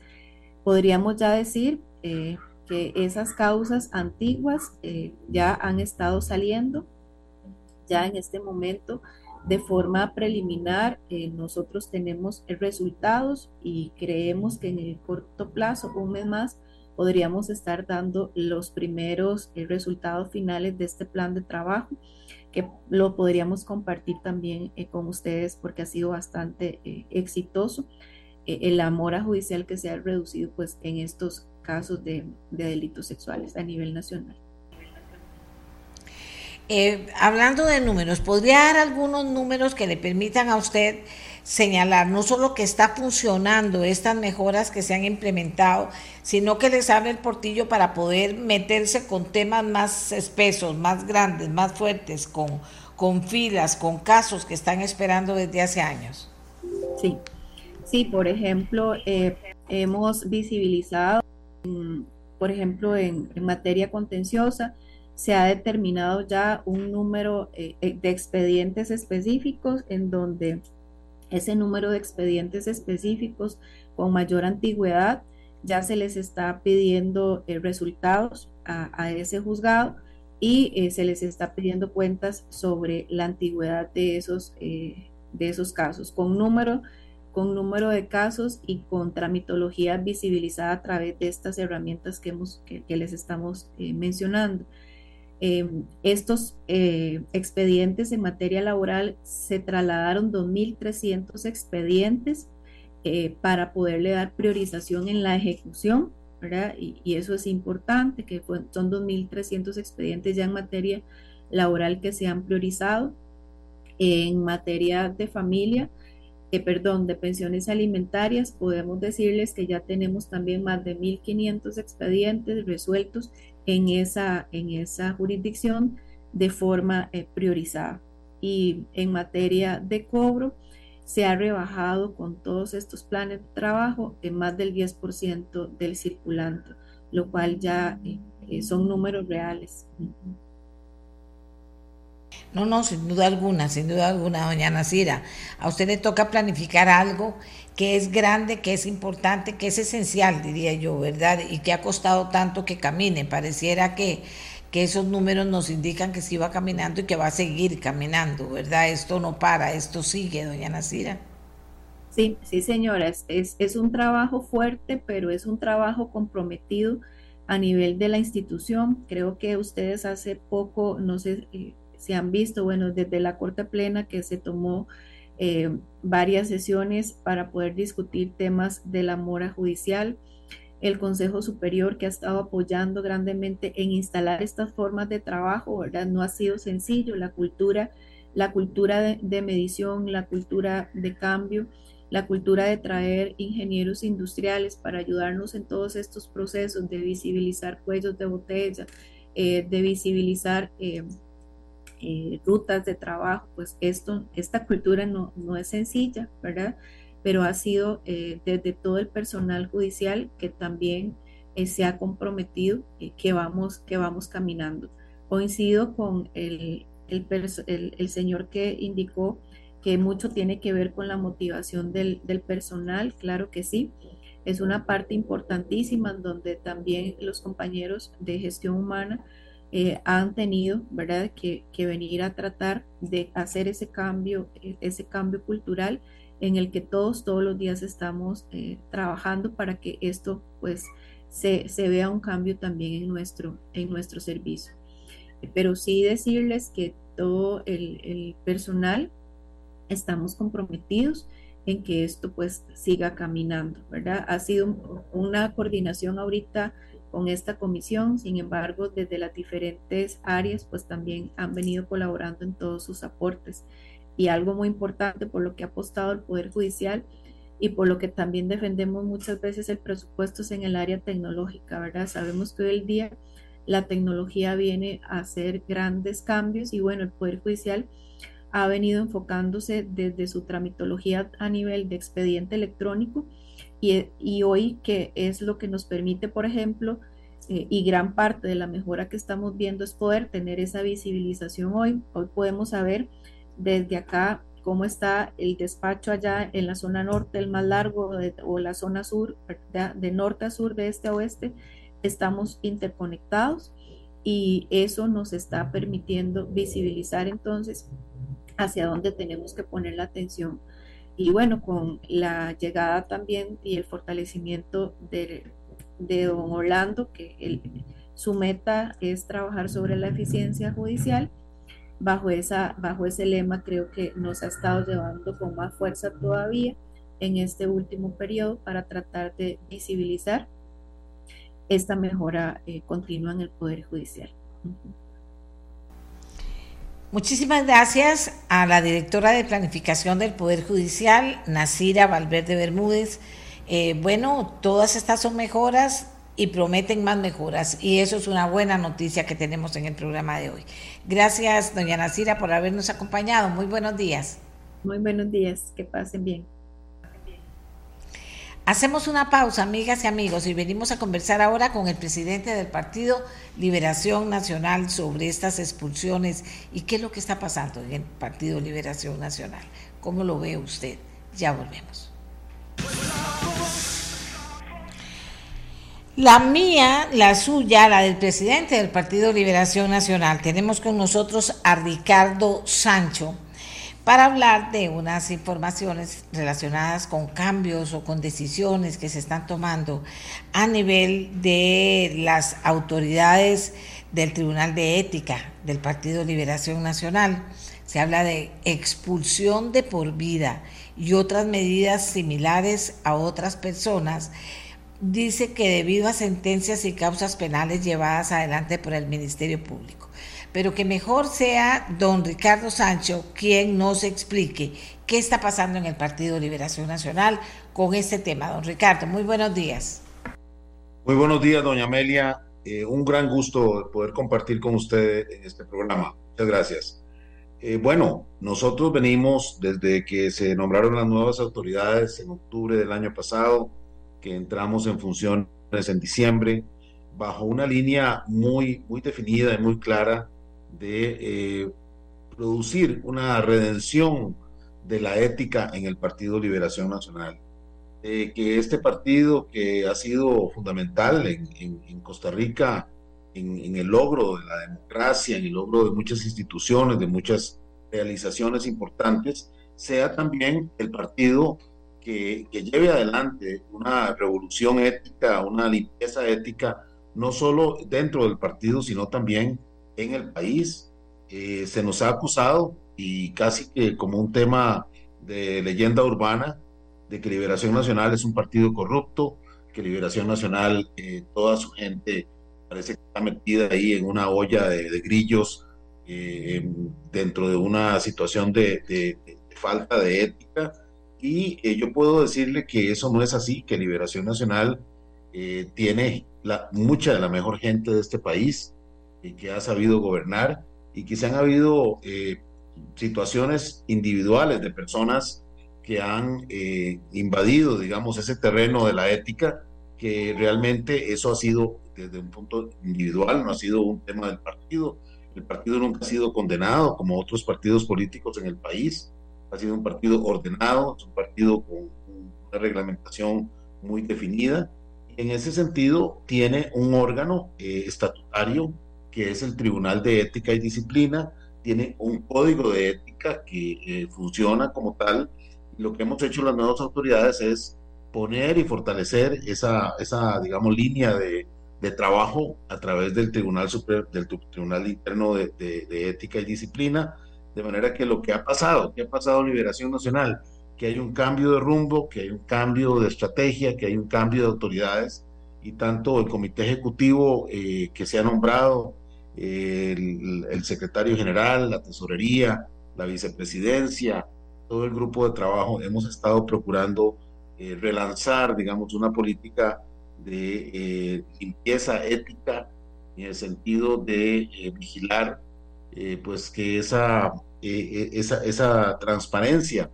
Podríamos ya decir, eh, que esas causas antiguas eh, ya han estado saliendo. Ya en este momento De forma preliminar, eh, nosotros tenemos resultados y creemos que en el corto plazo, un mes más, podríamos estar dando los primeros eh, resultados finales de este plan de trabajo, que lo podríamos compartir también con ustedes porque ha sido bastante exitoso el amor a judicial que se ha reducido pues en estos casos de delitos sexuales a nivel nacional. Eh, hablando de números, ¿podría dar algunos números que le permitan a usted señalar no solo que está funcionando estas mejoras que se han implementado, sino que les abre el portillo para poder meterse con temas más espesos, más grandes, más fuertes, con, con filas, con casos que están esperando desde hace años? Sí, sí, por ejemplo, eh, hemos visibilizado, por ejemplo, en materia contenciosa, se ha determinado ya un número eh, eh, de expedientes específicos en donde ese número de expedientes específicos con mayor antigüedad ya se les está pidiendo eh, resultados a, ese juzgado y se les está pidiendo cuentas sobre la antigüedad de esos, de esos casos con número con número de casos y con tramitología visibilizada a través de estas herramientas que, hemos, que, les estamos mencionando. Em, estos eh, expedientes en materia laboral se trasladaron 2.300 expedientes eh, para poderle dar priorización en la ejecución, ¿verdad? Y, eso es importante, que son 2.300 expedientes ya en materia laboral que se han priorizado. En materia de familia, perdón, de pensiones alimentarias, podemos decirles que ya tenemos también más de 1.500 expedientes resueltos en esa, en esa jurisdicción de forma eh, priorizada. Y en materia de cobro, se ha rebajado con todos estos planes de trabajo en más del 10% del circulante, lo cual ya eh, eh, son números reales. No, no, sin duda alguna, sin duda alguna, doña Nacira. A usted le toca planificar algo que es grande, que es importante, que es esencial, diría yo, ¿verdad? Y que ha costado tanto que camine. Pareciera que, que esos números nos indican que sí va caminando y que va a seguir caminando, ¿verdad? Esto no para, esto sigue, doña Nacira. Sí, sí, señora, es, es, un trabajo fuerte, pero es un trabajo comprometido a nivel de la institución. Creo que ustedes hace poco, no sé eh, si han visto, bueno, desde la Corte Plena que se tomó eh, varias sesiones para poder discutir temas de la mora judicial. El Consejo Superior que ha estado apoyando grandemente en instalar estas formas de trabajo, ¿verdad? No ha sido sencillo. La cultura, la cultura de, medición, la cultura de cambio, la cultura de traer ingenieros industriales para ayudarnos en todos estos procesos de visibilizar cuellos de botella, eh, de visibilizar eh, eh, rutas de trabajo, pues esto, esta cultura no, no es sencilla, ¿verdad? Pero ha sido eh, desde todo el personal judicial que también eh, se ha comprometido que, vamos, que vamos caminando. Coincido con el, el, señor que indicó que mucho tiene que ver con la motivación del, del personal, claro que sí es una parte importantísima en donde también los compañeros de gestión humana eh, han tenido, ¿verdad?, que, venir a tratar de hacer ese cambio, e, ese cambio cultural en el que todos, todos los días estamos eh, trabajando para que esto, pues, se, vea un cambio también en nuestro, en nuestro servicio. Pero sí decirles que todo el, el personal estamos comprometidos en que esto pues siga caminando, ¿verdad? Ha sido una coordinación ahorita con esta comisión. Sin embargo, desde las diferentes áreas, pues también han venido colaborando en todos sus aportes. Y algo muy importante por lo que ha apostado el Poder Judicial y por lo que también defendemos muchas veces el presupuesto es en el área tecnológica, ¿verdad? Sabemos que hoy el día la tecnología viene a hacer grandes cambios y bueno, el Poder Judicial ha venido enfocándose desde su tramitología a nivel de expediente electrónico y, hoy que es lo que nos permite, por ejemplo, eh, y gran parte de la mejora que estamos viendo es poder tener esa visibilización hoy. Hoy podemos saber desde acá cómo está el despacho allá en la zona norte, el más largo, o la zona sur, de, norte a sur, de este a oeste, estamos interconectados y eso nos está permitiendo visibilizar entonces hacia dónde tenemos que poner la atención. Y bueno, con la llegada también y el fortalecimiento de, de don Orlando, que su meta es trabajar sobre la eficiencia judicial, bajo, esa, bajo ese lema creo que nos ha estado llevando con más fuerza todavía en este último periodo para tratar de visibilizar esta mejora eh, continua en el Poder Judicial. Muchísimas gracias a la directora de Planificación del Poder Judicial, Nasira Valverde Bermúdez. Eh, bueno, todas estas son mejoras y prometen más mejoras y eso es una buena noticia que tenemos en el programa de hoy. Gracias, doña Nasira, por habernos acompañado. Muy buenos días. Muy buenos días, que pasen bien. Hacemos una pausa, amigas y amigos, y venimos a conversar ahora con el presidente del Partido Liberación Nacional sobre estas expulsiones y qué es lo que está pasando en el Partido Liberación Nacional. ¿Cómo lo ve usted? Ya volvemos. La mía, la suya, la del presidente del Partido Liberación Nacional. Tenemos con nosotros a Ricardo Sancho para hablar de unas informaciones relacionadas con cambios o con decisiones que se están tomando a nivel de las autoridades del Tribunal de Ética del Partido Liberación Nacional. Se habla de expulsión de por vida y otras medidas similares a otras personas dice que debido a sentencias y causas penales llevadas adelante por el Ministerio Público, pero que mejor sea don Ricardo Sancho quien nos explique qué está pasando en el Partido Liberación Nacional con este tema. Don Ricardo, muy buenos días. Muy buenos días, doña Amelia. Eh, un gran gusto poder compartir con usted en este programa. Muchas gracias. Eh, bueno, nosotros venimos desde que se nombraron las nuevas autoridades en octubre del año pasado que entramos en funciones en diciembre, bajo una línea muy, muy definida y muy clara de eh, producir una redención de la ética en el Partido Liberación Nacional. que este partido que ha sido fundamental en, Costa Rica, en, en, el logro de la democracia, en el logro de muchas instituciones, de muchas realizaciones importantes, sea también el partido que, lleve adelante una revolución ética, una limpieza ética, no solo dentro del partido, sino también en el país. Eh, se nos ha acusado, y casi que como un tema de leyenda urbana, de que Liberación Nacional es un partido corrupto, que Liberación Nacional, eh, toda su gente parece que está metida ahí en una olla de, grillos eh, dentro de una situación de falta de ética y eh, yo puedo decirle que eso no es así, que Liberación Nacional eh, tiene la, mucha de la mejor gente de este país y que ha sabido gobernar y se han habido eh, situaciones individuales de personas que han invadido, digamos, ese terreno de la ética, que realmente eso ha sido desde un punto individual, no ha sido un tema del partido. El partido nunca ha sido condenado como otros partidos políticos en el país ha sido un partido ordenado, es un partido con una reglamentación muy definida. En ese sentido, tiene un órgano eh, estatutario que es el Tribunal de Ética y Disciplina, tiene un código de ética que eh, funciona como tal. lo que hemos hecho las nuevas autoridades es poner y fortalecer esa, esa digamos, línea de, de trabajo a través del Tribunal, Super, del Tribunal Interno de, de, de Ética y Disciplina, de manera que lo que ha pasado, que ha pasado Liberación Nacional, que hay un cambio de rumbo, que hay un cambio de estrategia, que hay un cambio de autoridades, y tanto el comité ejecutivo eh, que se ha nombrado, el, secretario general, la tesorería, la vicepresidencia, todo el grupo de trabajo, hemos estado procurando eh, relanzar, digamos, una política de eh, limpieza ética en el sentido de vigilar pues que esa eh, eh, esa, esa, transparencia,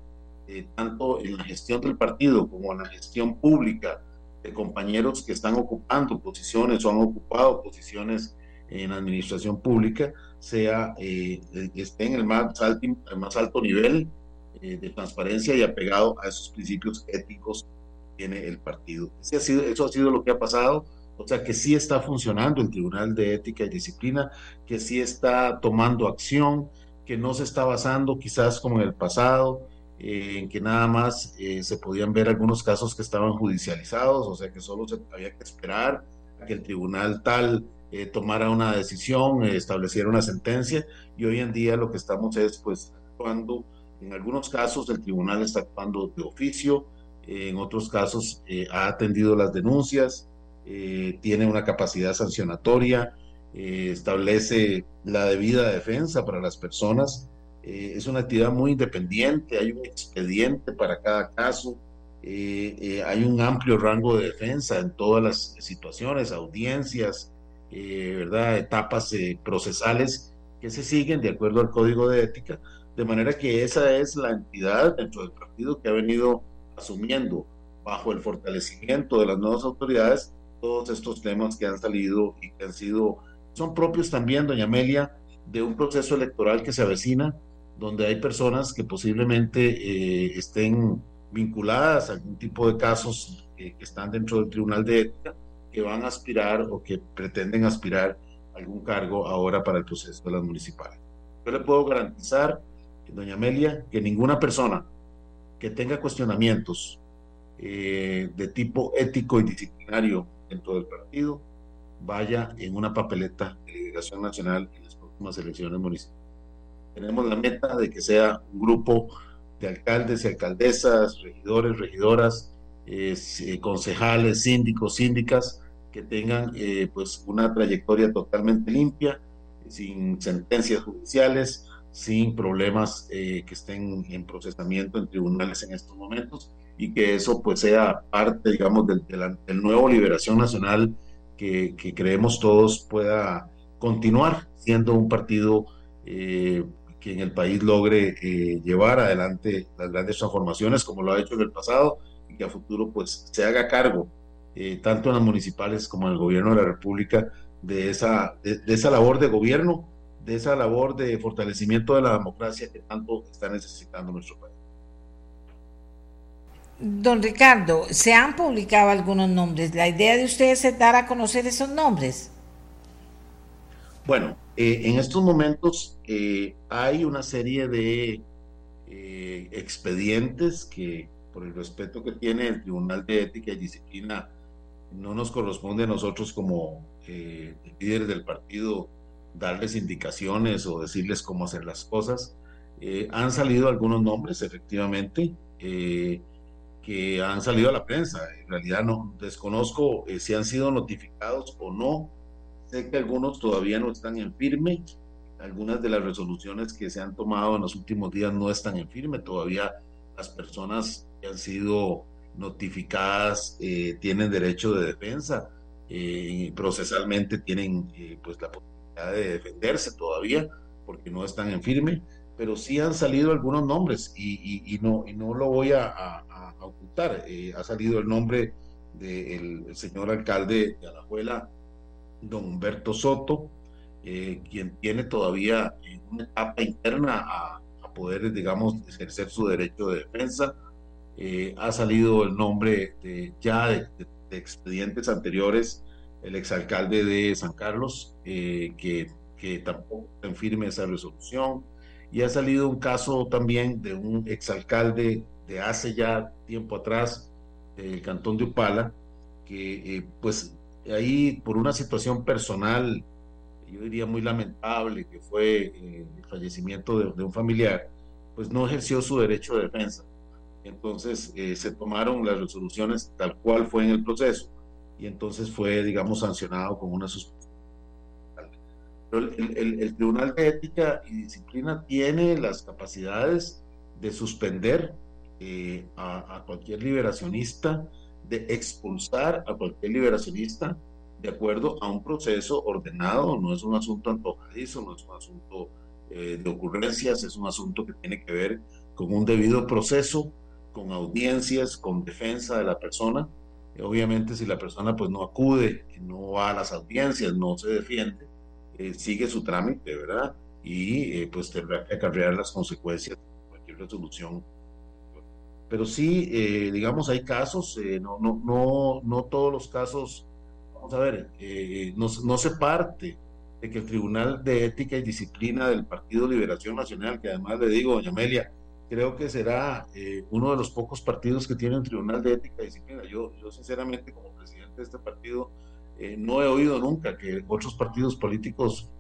eh, tanto en la gestión del partido como en la gestión pública de compañeros que están ocupando posiciones o han ocupado posiciones en la administración pública, sea, esté en el más alto, el más alto nivel de transparencia y apegado a esos principios éticos que tiene el partido. ha sido, eso ha sido lo que ha pasado. O sea que sí está funcionando el Tribunal de Ética y Disciplina, que sí está tomando acción, que no se está basando quizás como en el pasado, eh, en que nada más eh, se podían ver algunos casos que estaban judicializados, o sea que solo se había que esperar a que el tribunal tal eh, tomara una decisión, estableciera una sentencia, y hoy en día lo que estamos es pues actuando, en algunos casos el tribunal está actuando de oficio, en otros casos ha atendido las denuncias, tiene una capacidad sancionatoria, establece la debida defensa para las personas, eh, es una actividad muy independiente, hay un expediente para cada caso, eh, eh, hay un amplio rango de defensa en todas las situaciones, audiencias, ¿verdad? etapas procesales que se siguen de acuerdo al código de ética, de manera que esa es la entidad dentro del partido que ha venido asumiendo bajo el fortalecimiento de las nuevas autoridades todos estos temas que han salido y que han sido, son propios también, doña Amelia, de un proceso electoral que se avecina, donde hay personas que posiblemente eh, estén vinculadas a algún tipo de casos que, están dentro del Tribunal de Ética, que van a aspirar o que pretenden aspirar a algún cargo ahora para el proceso de las municipales. Yo le puedo garantizar, doña Amelia, que ninguna persona que tenga cuestionamientos eh, de tipo ético y disciplinario dentro del partido vaya en una papeleta de liberación nacional en las próximas elecciones municipales. Tenemos la meta de que sea un grupo de alcaldes y alcaldesas, regidores, regidoras, eh, concejales, síndicos, síndicas, que tengan eh, pues una trayectoria totalmente limpia, sin sentencias judiciales, sin problemas eh, que estén en procesamiento en tribunales en estos momentos y que eso pues sea parte, digamos, del, nuevo Liberación Nacional que, creemos todos pueda continuar siendo un partido que en el país logre llevar adelante las grandes transformaciones como lo ha hecho en el pasado y que a futuro pues se haga cargo eh, tanto en las municipales como en el gobierno de la República de esa, de, esa labor de gobierno, de esa labor de fortalecimiento de la democracia que tanto está necesitando nuestro país. Don Ricardo, se han publicado algunos nombres. ¿La idea de ustedes es dar a conocer esos nombres? Bueno, eh, en estos momentos eh, hay una serie de eh, expedientes que, por el respeto que tiene el Tribunal de Ética y Disciplina, no nos corresponde a nosotros como líderes del partido darles indicaciones o decirles cómo hacer las cosas. han salido algunos nombres, efectivamente, que han salido a la prensa. En realidad no desconozco si han sido notificados o no Sé que algunos todavía no están en firme, algunas de las resoluciones que se han tomado en los últimos días no están en firme, todavía las personas han sido notificadas eh, tienen derecho de defensa eh, procesalmente tienen eh, pues la posibilidad de defenderse todavía porque no están en firme, pero sí han salido algunos nombres y, no, y no lo voy a, ocultar. ha salido el nombre del señor alcalde de Alajuela, don Humberto Soto, quien tiene todavía una etapa interna a, poder, digamos, ejercer su derecho de defensa. Eh, ha salido el nombre de, ya de, expedientes anteriores, el exalcalde de San Carlos, eh, que, tampoco firme esa resolución. Y ha salido un caso también de un exalcalde de hace ya tiempo atrás, del cantón de Upala, que pues ahí por una situación personal, yo diría muy lamentable, que fue eh, el fallecimiento de, un familiar, pues no ejerció su derecho de defensa. Entonces eh, se tomaron las resoluciones tal cual fue en el proceso y entonces fue, digamos, sancionado con una suspensión. Pero el, Tribunal de Ética y Disciplina tiene las capacidades de suspender eh, a, a cualquier liberacionista de expulsar a cualquier liberacionista de acuerdo a un proceso ordenado, no es un asunto antojadizo, no es un asunto eh, de ocurrencias, es un asunto que tiene que ver con un debido proceso, con audiencias, con defensa de la persona. obviamente si la persona pues no acude, no va a las audiencias, no se defiende, eh, sigue su trámite, ¿verdad? Y eh, pues tendrá que acarrear las consecuencias de cualquier resolución pero sí, eh, digamos, hay casos, eh, no, no, no, no todos los casos, vamos a ver, eh, no, no, se parte de que el Tribunal de Ética y Disciplina del Partido Liberación Nacional, que además le digo, doña Amelia, creo que será eh, uno de los pocos partidos que tiene un Tribunal de Ética y Disciplina. Yo, yo sinceramente, como presidente de este partido, eh, no he oído nunca que otros partidos políticos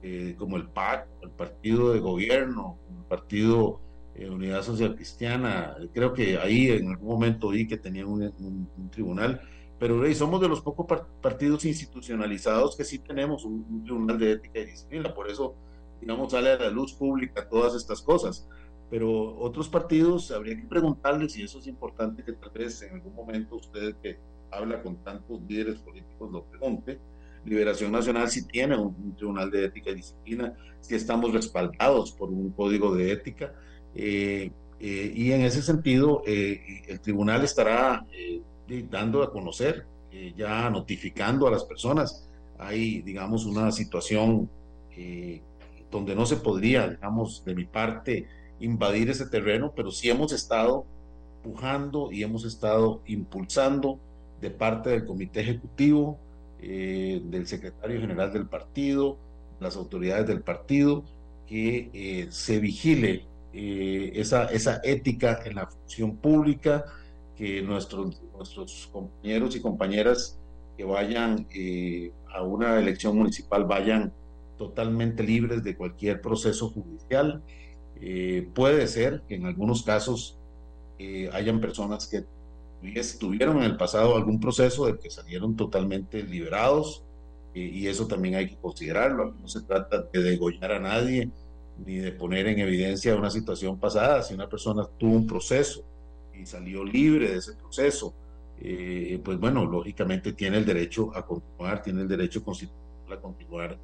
eh, como el PAC, el partido de gobierno, el partido Unidad Social Cristiana, creo que ahí en algún momento vi que tenían un, tribunal, pero somos de los pocos partidos institucionalizados que sí tenemos un, un, tribunal de ética y disciplina, por eso, digamos, sale a la luz pública todas estas cosas. Pero otros partidos habría que preguntarles, y eso es importante que tal vez en algún momento usted que habla con tantos líderes políticos lo pregunte, Liberación Nacional si tiene un, tribunal de ética y disciplina, si estamos respaldados por un código de ética. Eh, eh, y en ese sentido, eh, el tribunal estará dando a conocer, ya notificando a las personas. Hay, digamos, una situación donde no se podría, digamos, de mi parte, invadir ese terreno, pero sí hemos estado pujando y hemos estado impulsando de parte del comité ejecutivo, eh, del secretario general del partido, las autoridades del partido, que eh, se vigile eh, esa, esa ética en la función pública, que nuestros, nuestros compañeros y compañeras que vayan a una elección municipal vayan totalmente libres de cualquier proceso judicial. Puede ser que en algunos casos hayan personas que tuvieron en el pasado algún proceso de que salieron totalmente liberados y eso también hay que considerarlo. No se trata de degollar a nadie ni de poner en evidencia una situación pasada. Si una persona tuvo un proceso y salió libre de ese proceso, eh, pues bueno, lógicamente tiene el derecho a continuar, tiene el derecho a continuar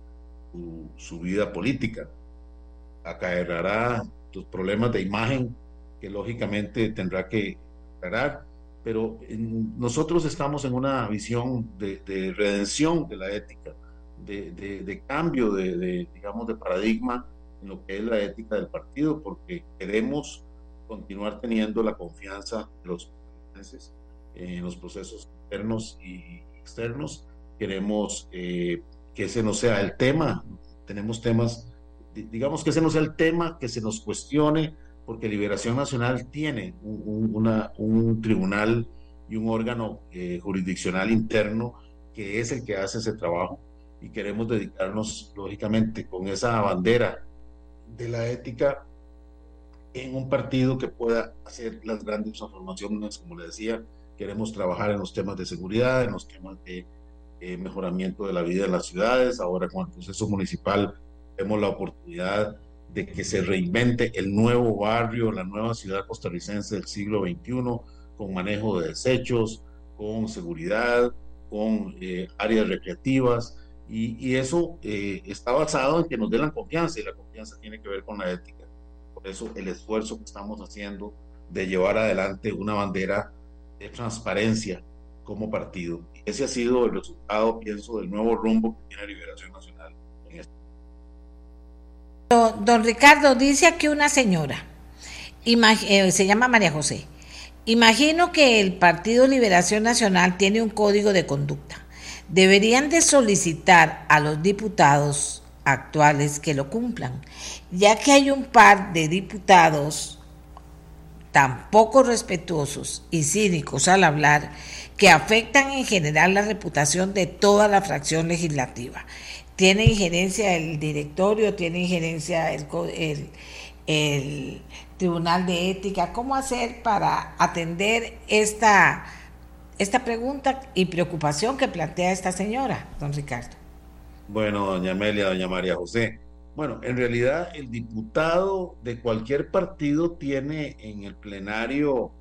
su, su vida política. Acaerrará los problemas de imagen que lógicamente tendrá que aclarar pero nosotros estamos en una visión de, redención de la ética, de, cambio de, digamos, de paradigma en lo que es la ética del partido, porque queremos continuar teniendo la confianza de los en los procesos internos y externos. Queremos eh, que ese no sea el tema. Tenemos temas, digamos que ese no sea el tema que se nos cuestione porque Liberación Nacional tiene un, tribunal y un órgano eh, jurisdiccional interno que es el que hace ese trabajo y queremos dedicarnos, lógicamente, con esa bandera de la ética en un partido que pueda hacer las grandes transformaciones, como le decía, queremos trabajar en los temas de seguridad, en los temas de eh, mejoramiento de la vida en las ciudades, ahora con el proceso municipal vemos la oportunidad de que se reinvente el nuevo barrio, la nueva ciudad costarricense del siglo XXI, con manejo de desechos, con seguridad, con eh, áreas recreativas, y, eso eh, está basado en que nos den la confianza, y la confianza tiene que ver con la ética. Por eso el esfuerzo que estamos haciendo de llevar adelante una bandera de transparencia como partido. Y ese ha sido el resultado, pienso, del nuevo rumbo que tiene Liberación Nacional Don Ricardo, dice aquí una señora, eh, se llama María José. Imagino que el Partido Liberación Nacional tiene un código de conducta. Deberían de solicitar a los diputados actuales que lo cumplan, ya que hay un par de diputados tan poco respetuosos y cínicos al hablar que afectan en general la reputación de toda la fracción legislativa tiene injerencia el directorio, tiene injerencia el, Tribunal de Ética. ¿Cómo hacer para atender esta, esta pregunta y preocupación que plantea esta señora, don Ricardo? Bueno, doña Amelia, doña María José. Bueno, en realidad el diputado de cualquier partido tiene en el plenario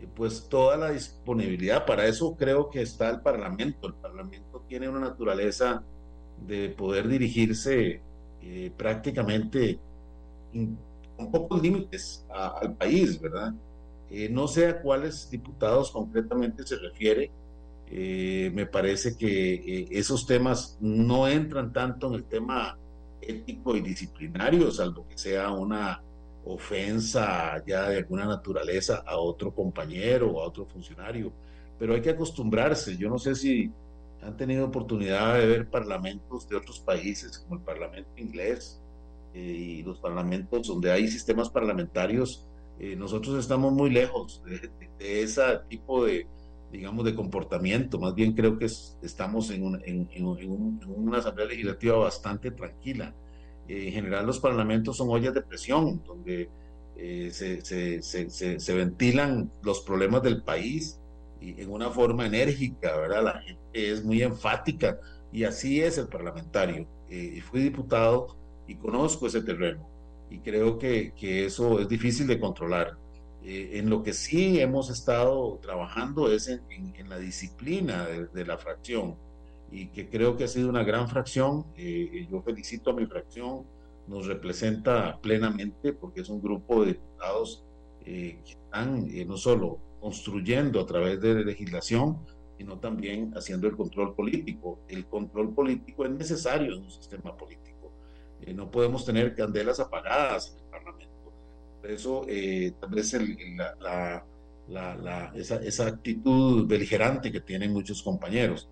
eh, pues toda la disponibilidad. Para eso creo que está el Parlamento. El Parlamento tiene una naturaleza de poder dirigirse eh, prácticamente con pocos límites al país, ¿verdad? Eh, no sé a cuáles diputados concretamente se refiere. Eh, me parece que esos temas no entran tanto en el tema ético y disciplinario, salvo que sea una ofensa ya de alguna naturaleza a otro compañero o a otro funcionario. Pero hay que acostumbrarse. Yo no sé si han tenido oportunidad de ver parlamentos de otros países, como el Parlamento inglés eh, y los parlamentos donde hay sistemas parlamentarios, eh, nosotros estamos muy lejos de, ese tipo de, digamos, de comportamiento. Más bien creo que estamos en, en, una asamblea legislativa bastante tranquila. Eh, en general los parlamentos son ollas de presión, donde se, se, se, se, ventilan los problemas del país y en una forma enérgica, ¿verdad? La gente es muy enfática y así es el parlamentario. Eh, fui diputado y conozco ese terreno y creo que, que eso es difícil de controlar. Eh, en lo que sí hemos estado trabajando es en, en, la disciplina de, la fracción y que creo que ha sido una gran fracción. Eh, yo felicito a mi fracción, nos representa plenamente porque es un grupo de diputados que están no solo construyendo a través de legislación, sino también haciendo el control político. El control político es necesario en un sistema político. Eh, no podemos tener candelas apagadas en el Parlamento. Por eso, eh, tal vez la, la, esa, esa, actitud beligerante que tienen muchos compañeros.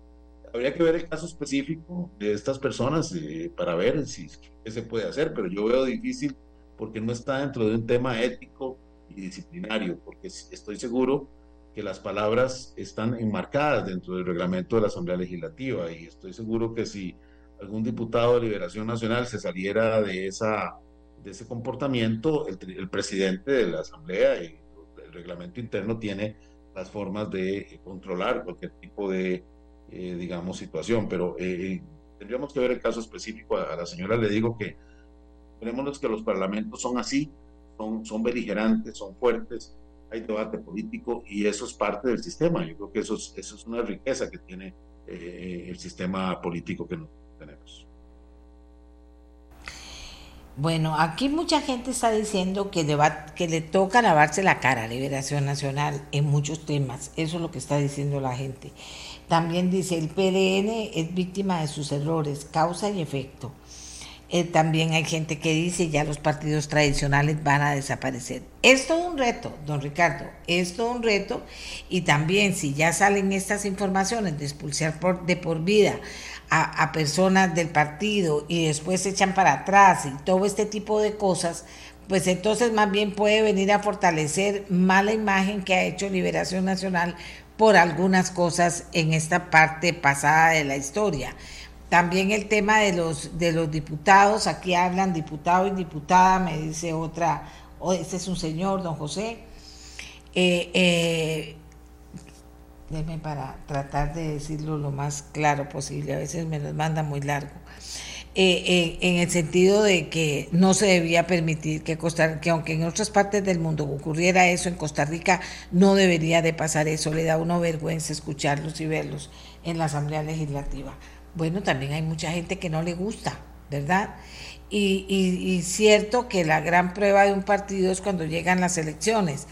Habría que ver el caso específico de estas personas eh, para ver si qué se puede hacer, pero yo veo difícil porque no está dentro de un tema ético y disciplinario, porque estoy seguro que las palabras están enmarcadas dentro del reglamento de la Asamblea Legislativa y estoy seguro que si algún diputado de Liberación Nacional se saliera de, esa, de ese comportamiento, el, presidente de la Asamblea y el reglamento interno tiene las formas de controlar cualquier tipo de, eh, digamos, situación, pero eh, tendríamos que ver el caso específico. A, la señora le digo que tenemos que los parlamentos son así, son, beligerantes, son fuertes, hay debate político y eso es parte del sistema. Yo creo que eso es, eso es una riqueza que tiene eh, el sistema político que tenemos. Bueno, aquí mucha gente está diciendo que le, que le toca lavarse la cara a Liberación Nacional en muchos temas. Eso es lo que está diciendo la gente. También dice, el PLN es víctima de sus errores, causa y efecto. Eh, también hay gente que dice ya los partidos tradicionales van a desaparecer. Es todo un reto, don Ricardo, es todo un reto y también si ya salen estas informaciones de expulsar por, de por vida a, a personas del partido y después se echan para atrás y todo este tipo de cosas, pues entonces más bien puede venir a fortalecer mala imagen que ha hecho Liberación Nacional por algunas cosas en esta parte pasada de la historia. También el tema de los, de los diputados, aquí hablan diputado y diputada, me dice otra, oh, este es un señor, don José. Eh, eh, déme para tratar de decirlo lo más claro posible, a veces me lo manda muy largo. Eh, eh, en el sentido de que no se debía permitir que Costa que aunque en otras partes del mundo ocurriera eso, en Costa Rica no debería de pasar eso, le da uno vergüenza escucharlos y verlos en la Asamblea Legislativa. Bueno, también hay mucha gente que no le gusta, ¿verdad? Y, y, cierto que la gran prueba de un partido es cuando llegan las elecciones.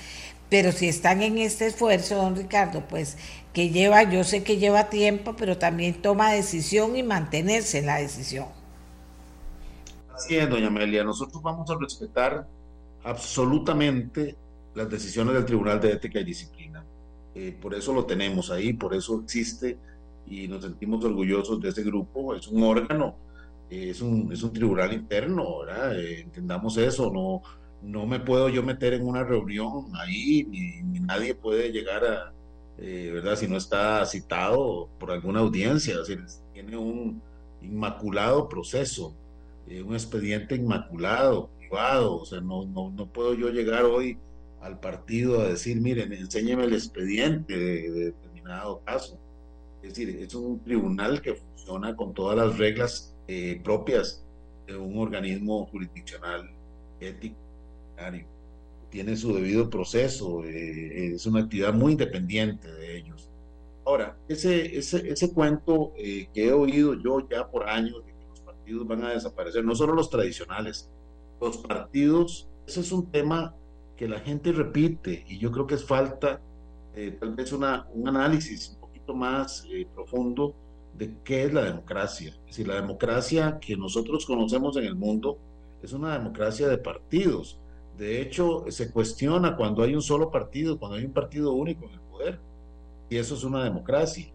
Pero si están en este esfuerzo, don Ricardo, pues que lleva, yo sé que lleva tiempo, pero también toma decisión y mantenerse en la decisión. Así es, doña Amelia. Nosotros vamos a respetar absolutamente las decisiones del Tribunal de Ética y Disciplina. Eh, por eso lo tenemos ahí, por eso existe y nos sentimos orgullosos de ese grupo. Es un órgano, es un, es un tribunal interno, ¿verdad? Eh, entendamos eso, no, no me puedo yo meter en una reunión ahí, ni, nadie puede llegar a, eh, ¿verdad? Si no está citado por alguna audiencia, tiene un inmaculado proceso, eh, un expediente inmaculado, privado, o sea, no, no, no puedo yo llegar hoy al partido a decir, miren, enséñeme el expediente de determinado caso. Es decir, es un tribunal que funciona con todas las reglas eh, propias de un organismo jurisdiccional ético. Tiene su debido proceso, eh, es una actividad muy independiente de ellos. Ahora, ese, ese, ese cuento eh, que he oído yo ya por años de que los partidos van a desaparecer, no solo los tradicionales, los partidos, ese es un tema que la gente repite y yo creo que es falta tal vez una, un análisis más eh, profundo de qué es la democracia. Es decir, la democracia que nosotros conocemos en el mundo es una democracia de partidos. De hecho, se cuestiona cuando hay un solo partido, cuando hay un partido único en el poder. Y eso es una democracia.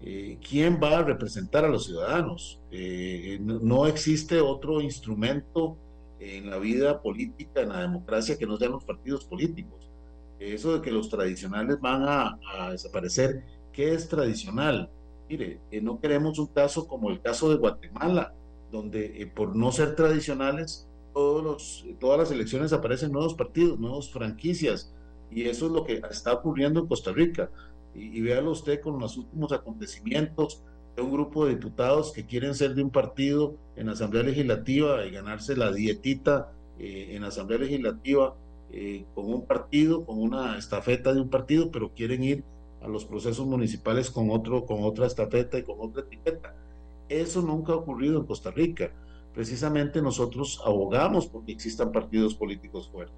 eh, ¿quién va a representar a los ciudadanos? Eh, no, existe otro instrumento en la vida política, en la democracia, que no sean los partidos políticos. Eso de que los tradicionales van a, a desaparecer, ¿qué es tradicional? Mire, no queremos un caso como el caso de Guatemala, donde por no ser tradicionales, todos los, todas las elecciones aparecen nuevos partidos, nuevas franquicias, y eso es lo que está ocurriendo en Costa Rica. Y, véalo usted con los últimos acontecimientos de un grupo de diputados que quieren ser de un partido en Asamblea Legislativa y ganarse la dietita eh, en Asamblea Legislativa eh, con un partido, con una estafeta de un partido, pero quieren ir a los procesos municipales con, otro, con otra estafeta y con otra etiqueta. Eso nunca ha ocurrido en Costa Rica. Precisamente nosotros abogamos porque existan partidos políticos fuertes,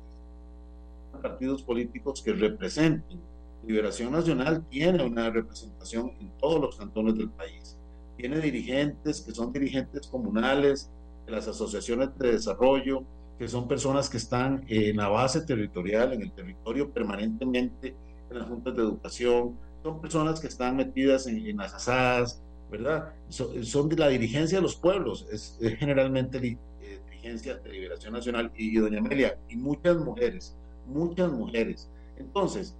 partidos políticos que representen Liberación Nacional tiene una representación en todos los cantones del país. Tiene dirigentes que son dirigentes comunales, de las asociaciones de desarrollo, que son personas que están en la base territorial, en el territorio permanentemente, en las juntas de educación, son personas que están metidas en, las asadas, ¿verdad? son de la dirigencia de los pueblos, es, generalmente eh, dirigencia de Liberación Nacional y, y Doña Amelia, y muchas mujeres, muchas mujeres. Entonces,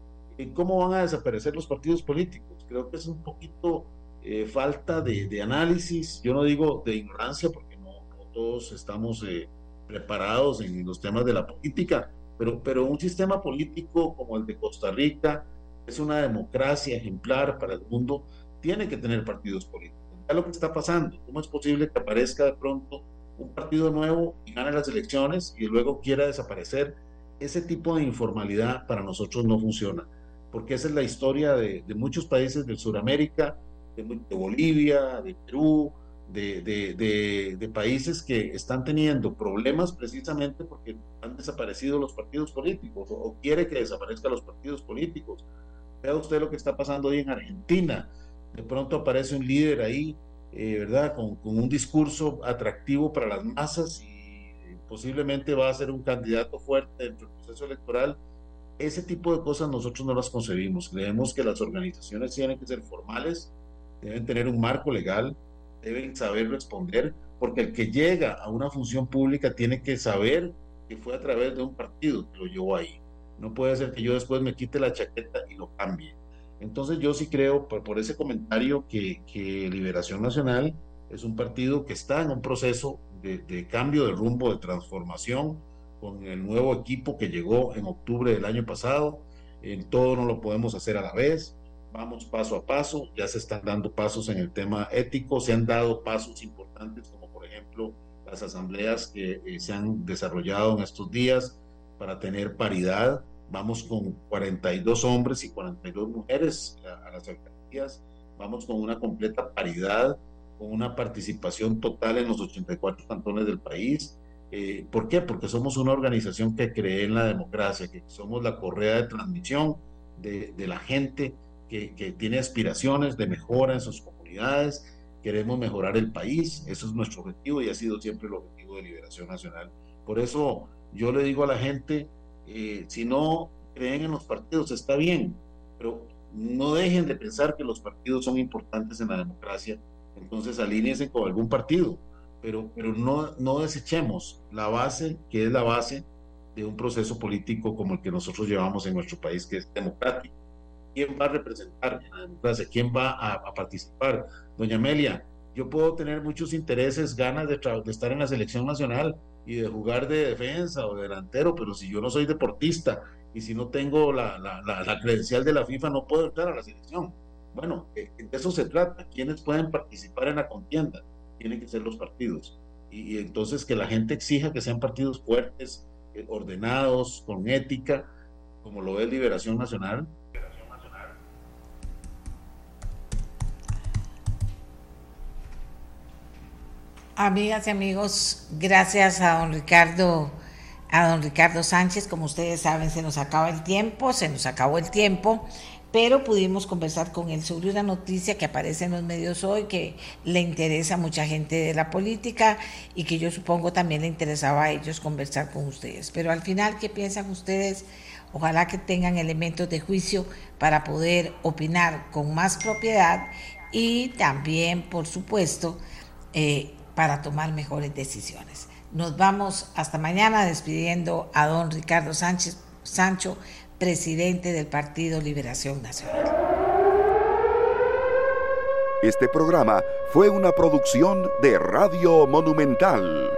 cómo van a desaparecer los partidos políticos. Creo que es un poquito eh, falta de, análisis, yo no digo de ignorancia, porque no, todos estamos eh, preparados en los temas de la política, pero, pero un sistema político como el de Costa Rica es una democracia ejemplar para el mundo, tiene que tener partidos políticos. es lo que está pasando, ¿cómo es posible que aparezca de pronto un partido nuevo y gane las elecciones y luego quiera desaparecer? Ese tipo de informalidad para nosotros no funciona porque esa es la historia de, muchos países de Sudamérica, de, Bolivia, de Perú, de, países que están teniendo problemas precisamente porque han desaparecido los partidos políticos o, quiere que desaparezcan los partidos políticos. Vea usted lo que está pasando hoy en Argentina. De pronto aparece un líder ahí, eh, ¿verdad? Con, con, un discurso atractivo para las masas y posiblemente va a ser un candidato fuerte dentro del proceso electoral ese tipo de cosas nosotros no las concebimos. Creemos que las organizaciones tienen que ser formales, deben tener un marco legal, deben saber responder, porque el que llega a una función pública tiene que saber que fue a través de un partido que lo llevó ahí. No puede ser que yo después me quite la chaqueta y lo cambie. Entonces yo sí creo, por, ese comentario, que, Liberación Nacional es un partido que está en un proceso de, de cambio de rumbo, de transformación, con el nuevo equipo que llegó en octubre del año pasado. En todo no lo podemos hacer a la vez. Vamos paso a paso. Ya se están dando pasos en el tema ético. Se han dado pasos importantes, como por ejemplo las asambleas que eh, se han desarrollado en estos días para tener paridad. Vamos con 42 hombres y 42 mujeres a, a las alcaldías. Vamos con una completa paridad, con una participación total en los 84 cantones del país eh, ¿Por qué? Porque somos una organización que cree en la democracia, que somos la correa de transmisión de, la gente que, tiene aspiraciones de mejora en sus comunidades. Queremos mejorar el país, eso es nuestro objetivo y ha sido siempre el objetivo de Liberación Nacional. Por eso yo le digo a la gente, eh, si no creen en los partidos, está bien, pero no dejen de pensar que los partidos son importantes en la democracia, entonces alíñense con algún partido pero, pero no, no desechemos la base, que es la base de un proceso político como el que nosotros llevamos en nuestro país, que es democrático. ¿Quién va a representar la democracia? ¿Quién va a, participar? Doña Amelia, yo puedo tener muchos intereses, ganas de, de, estar en la selección nacional y de jugar de defensa o de delantero, pero si yo no soy deportista y si no tengo la, la, la, credencial de la FIFA, no puedo entrar a la selección. Bueno, de eso se trata. ¿Quiénes pueden participar en la contienda? tienen que ser los partidos. Y, entonces que la gente exija que sean partidos fuertes, eh, ordenados, con ética, como lo es Liberación Nacional. Amigas y amigos, gracias a don Ricardo, a don Ricardo Sánchez, como ustedes saben, se nos acaba el tiempo, se nos acabó el tiempo pero pudimos conversar con él sobre una noticia que aparece en los medios hoy que le interesa a mucha gente de la política y que yo supongo también le interesaba a ellos conversar con ustedes. Pero al final, ¿qué piensan ustedes? Ojalá que tengan elementos de juicio para poder opinar con más propiedad y también, por supuesto, eh, para tomar mejores decisiones. Nos vamos hasta mañana despidiendo a don Ricardo Sánchez Sancho, presidente del Partido Liberación Nacional. Este programa fue una producción de Radio Monumental.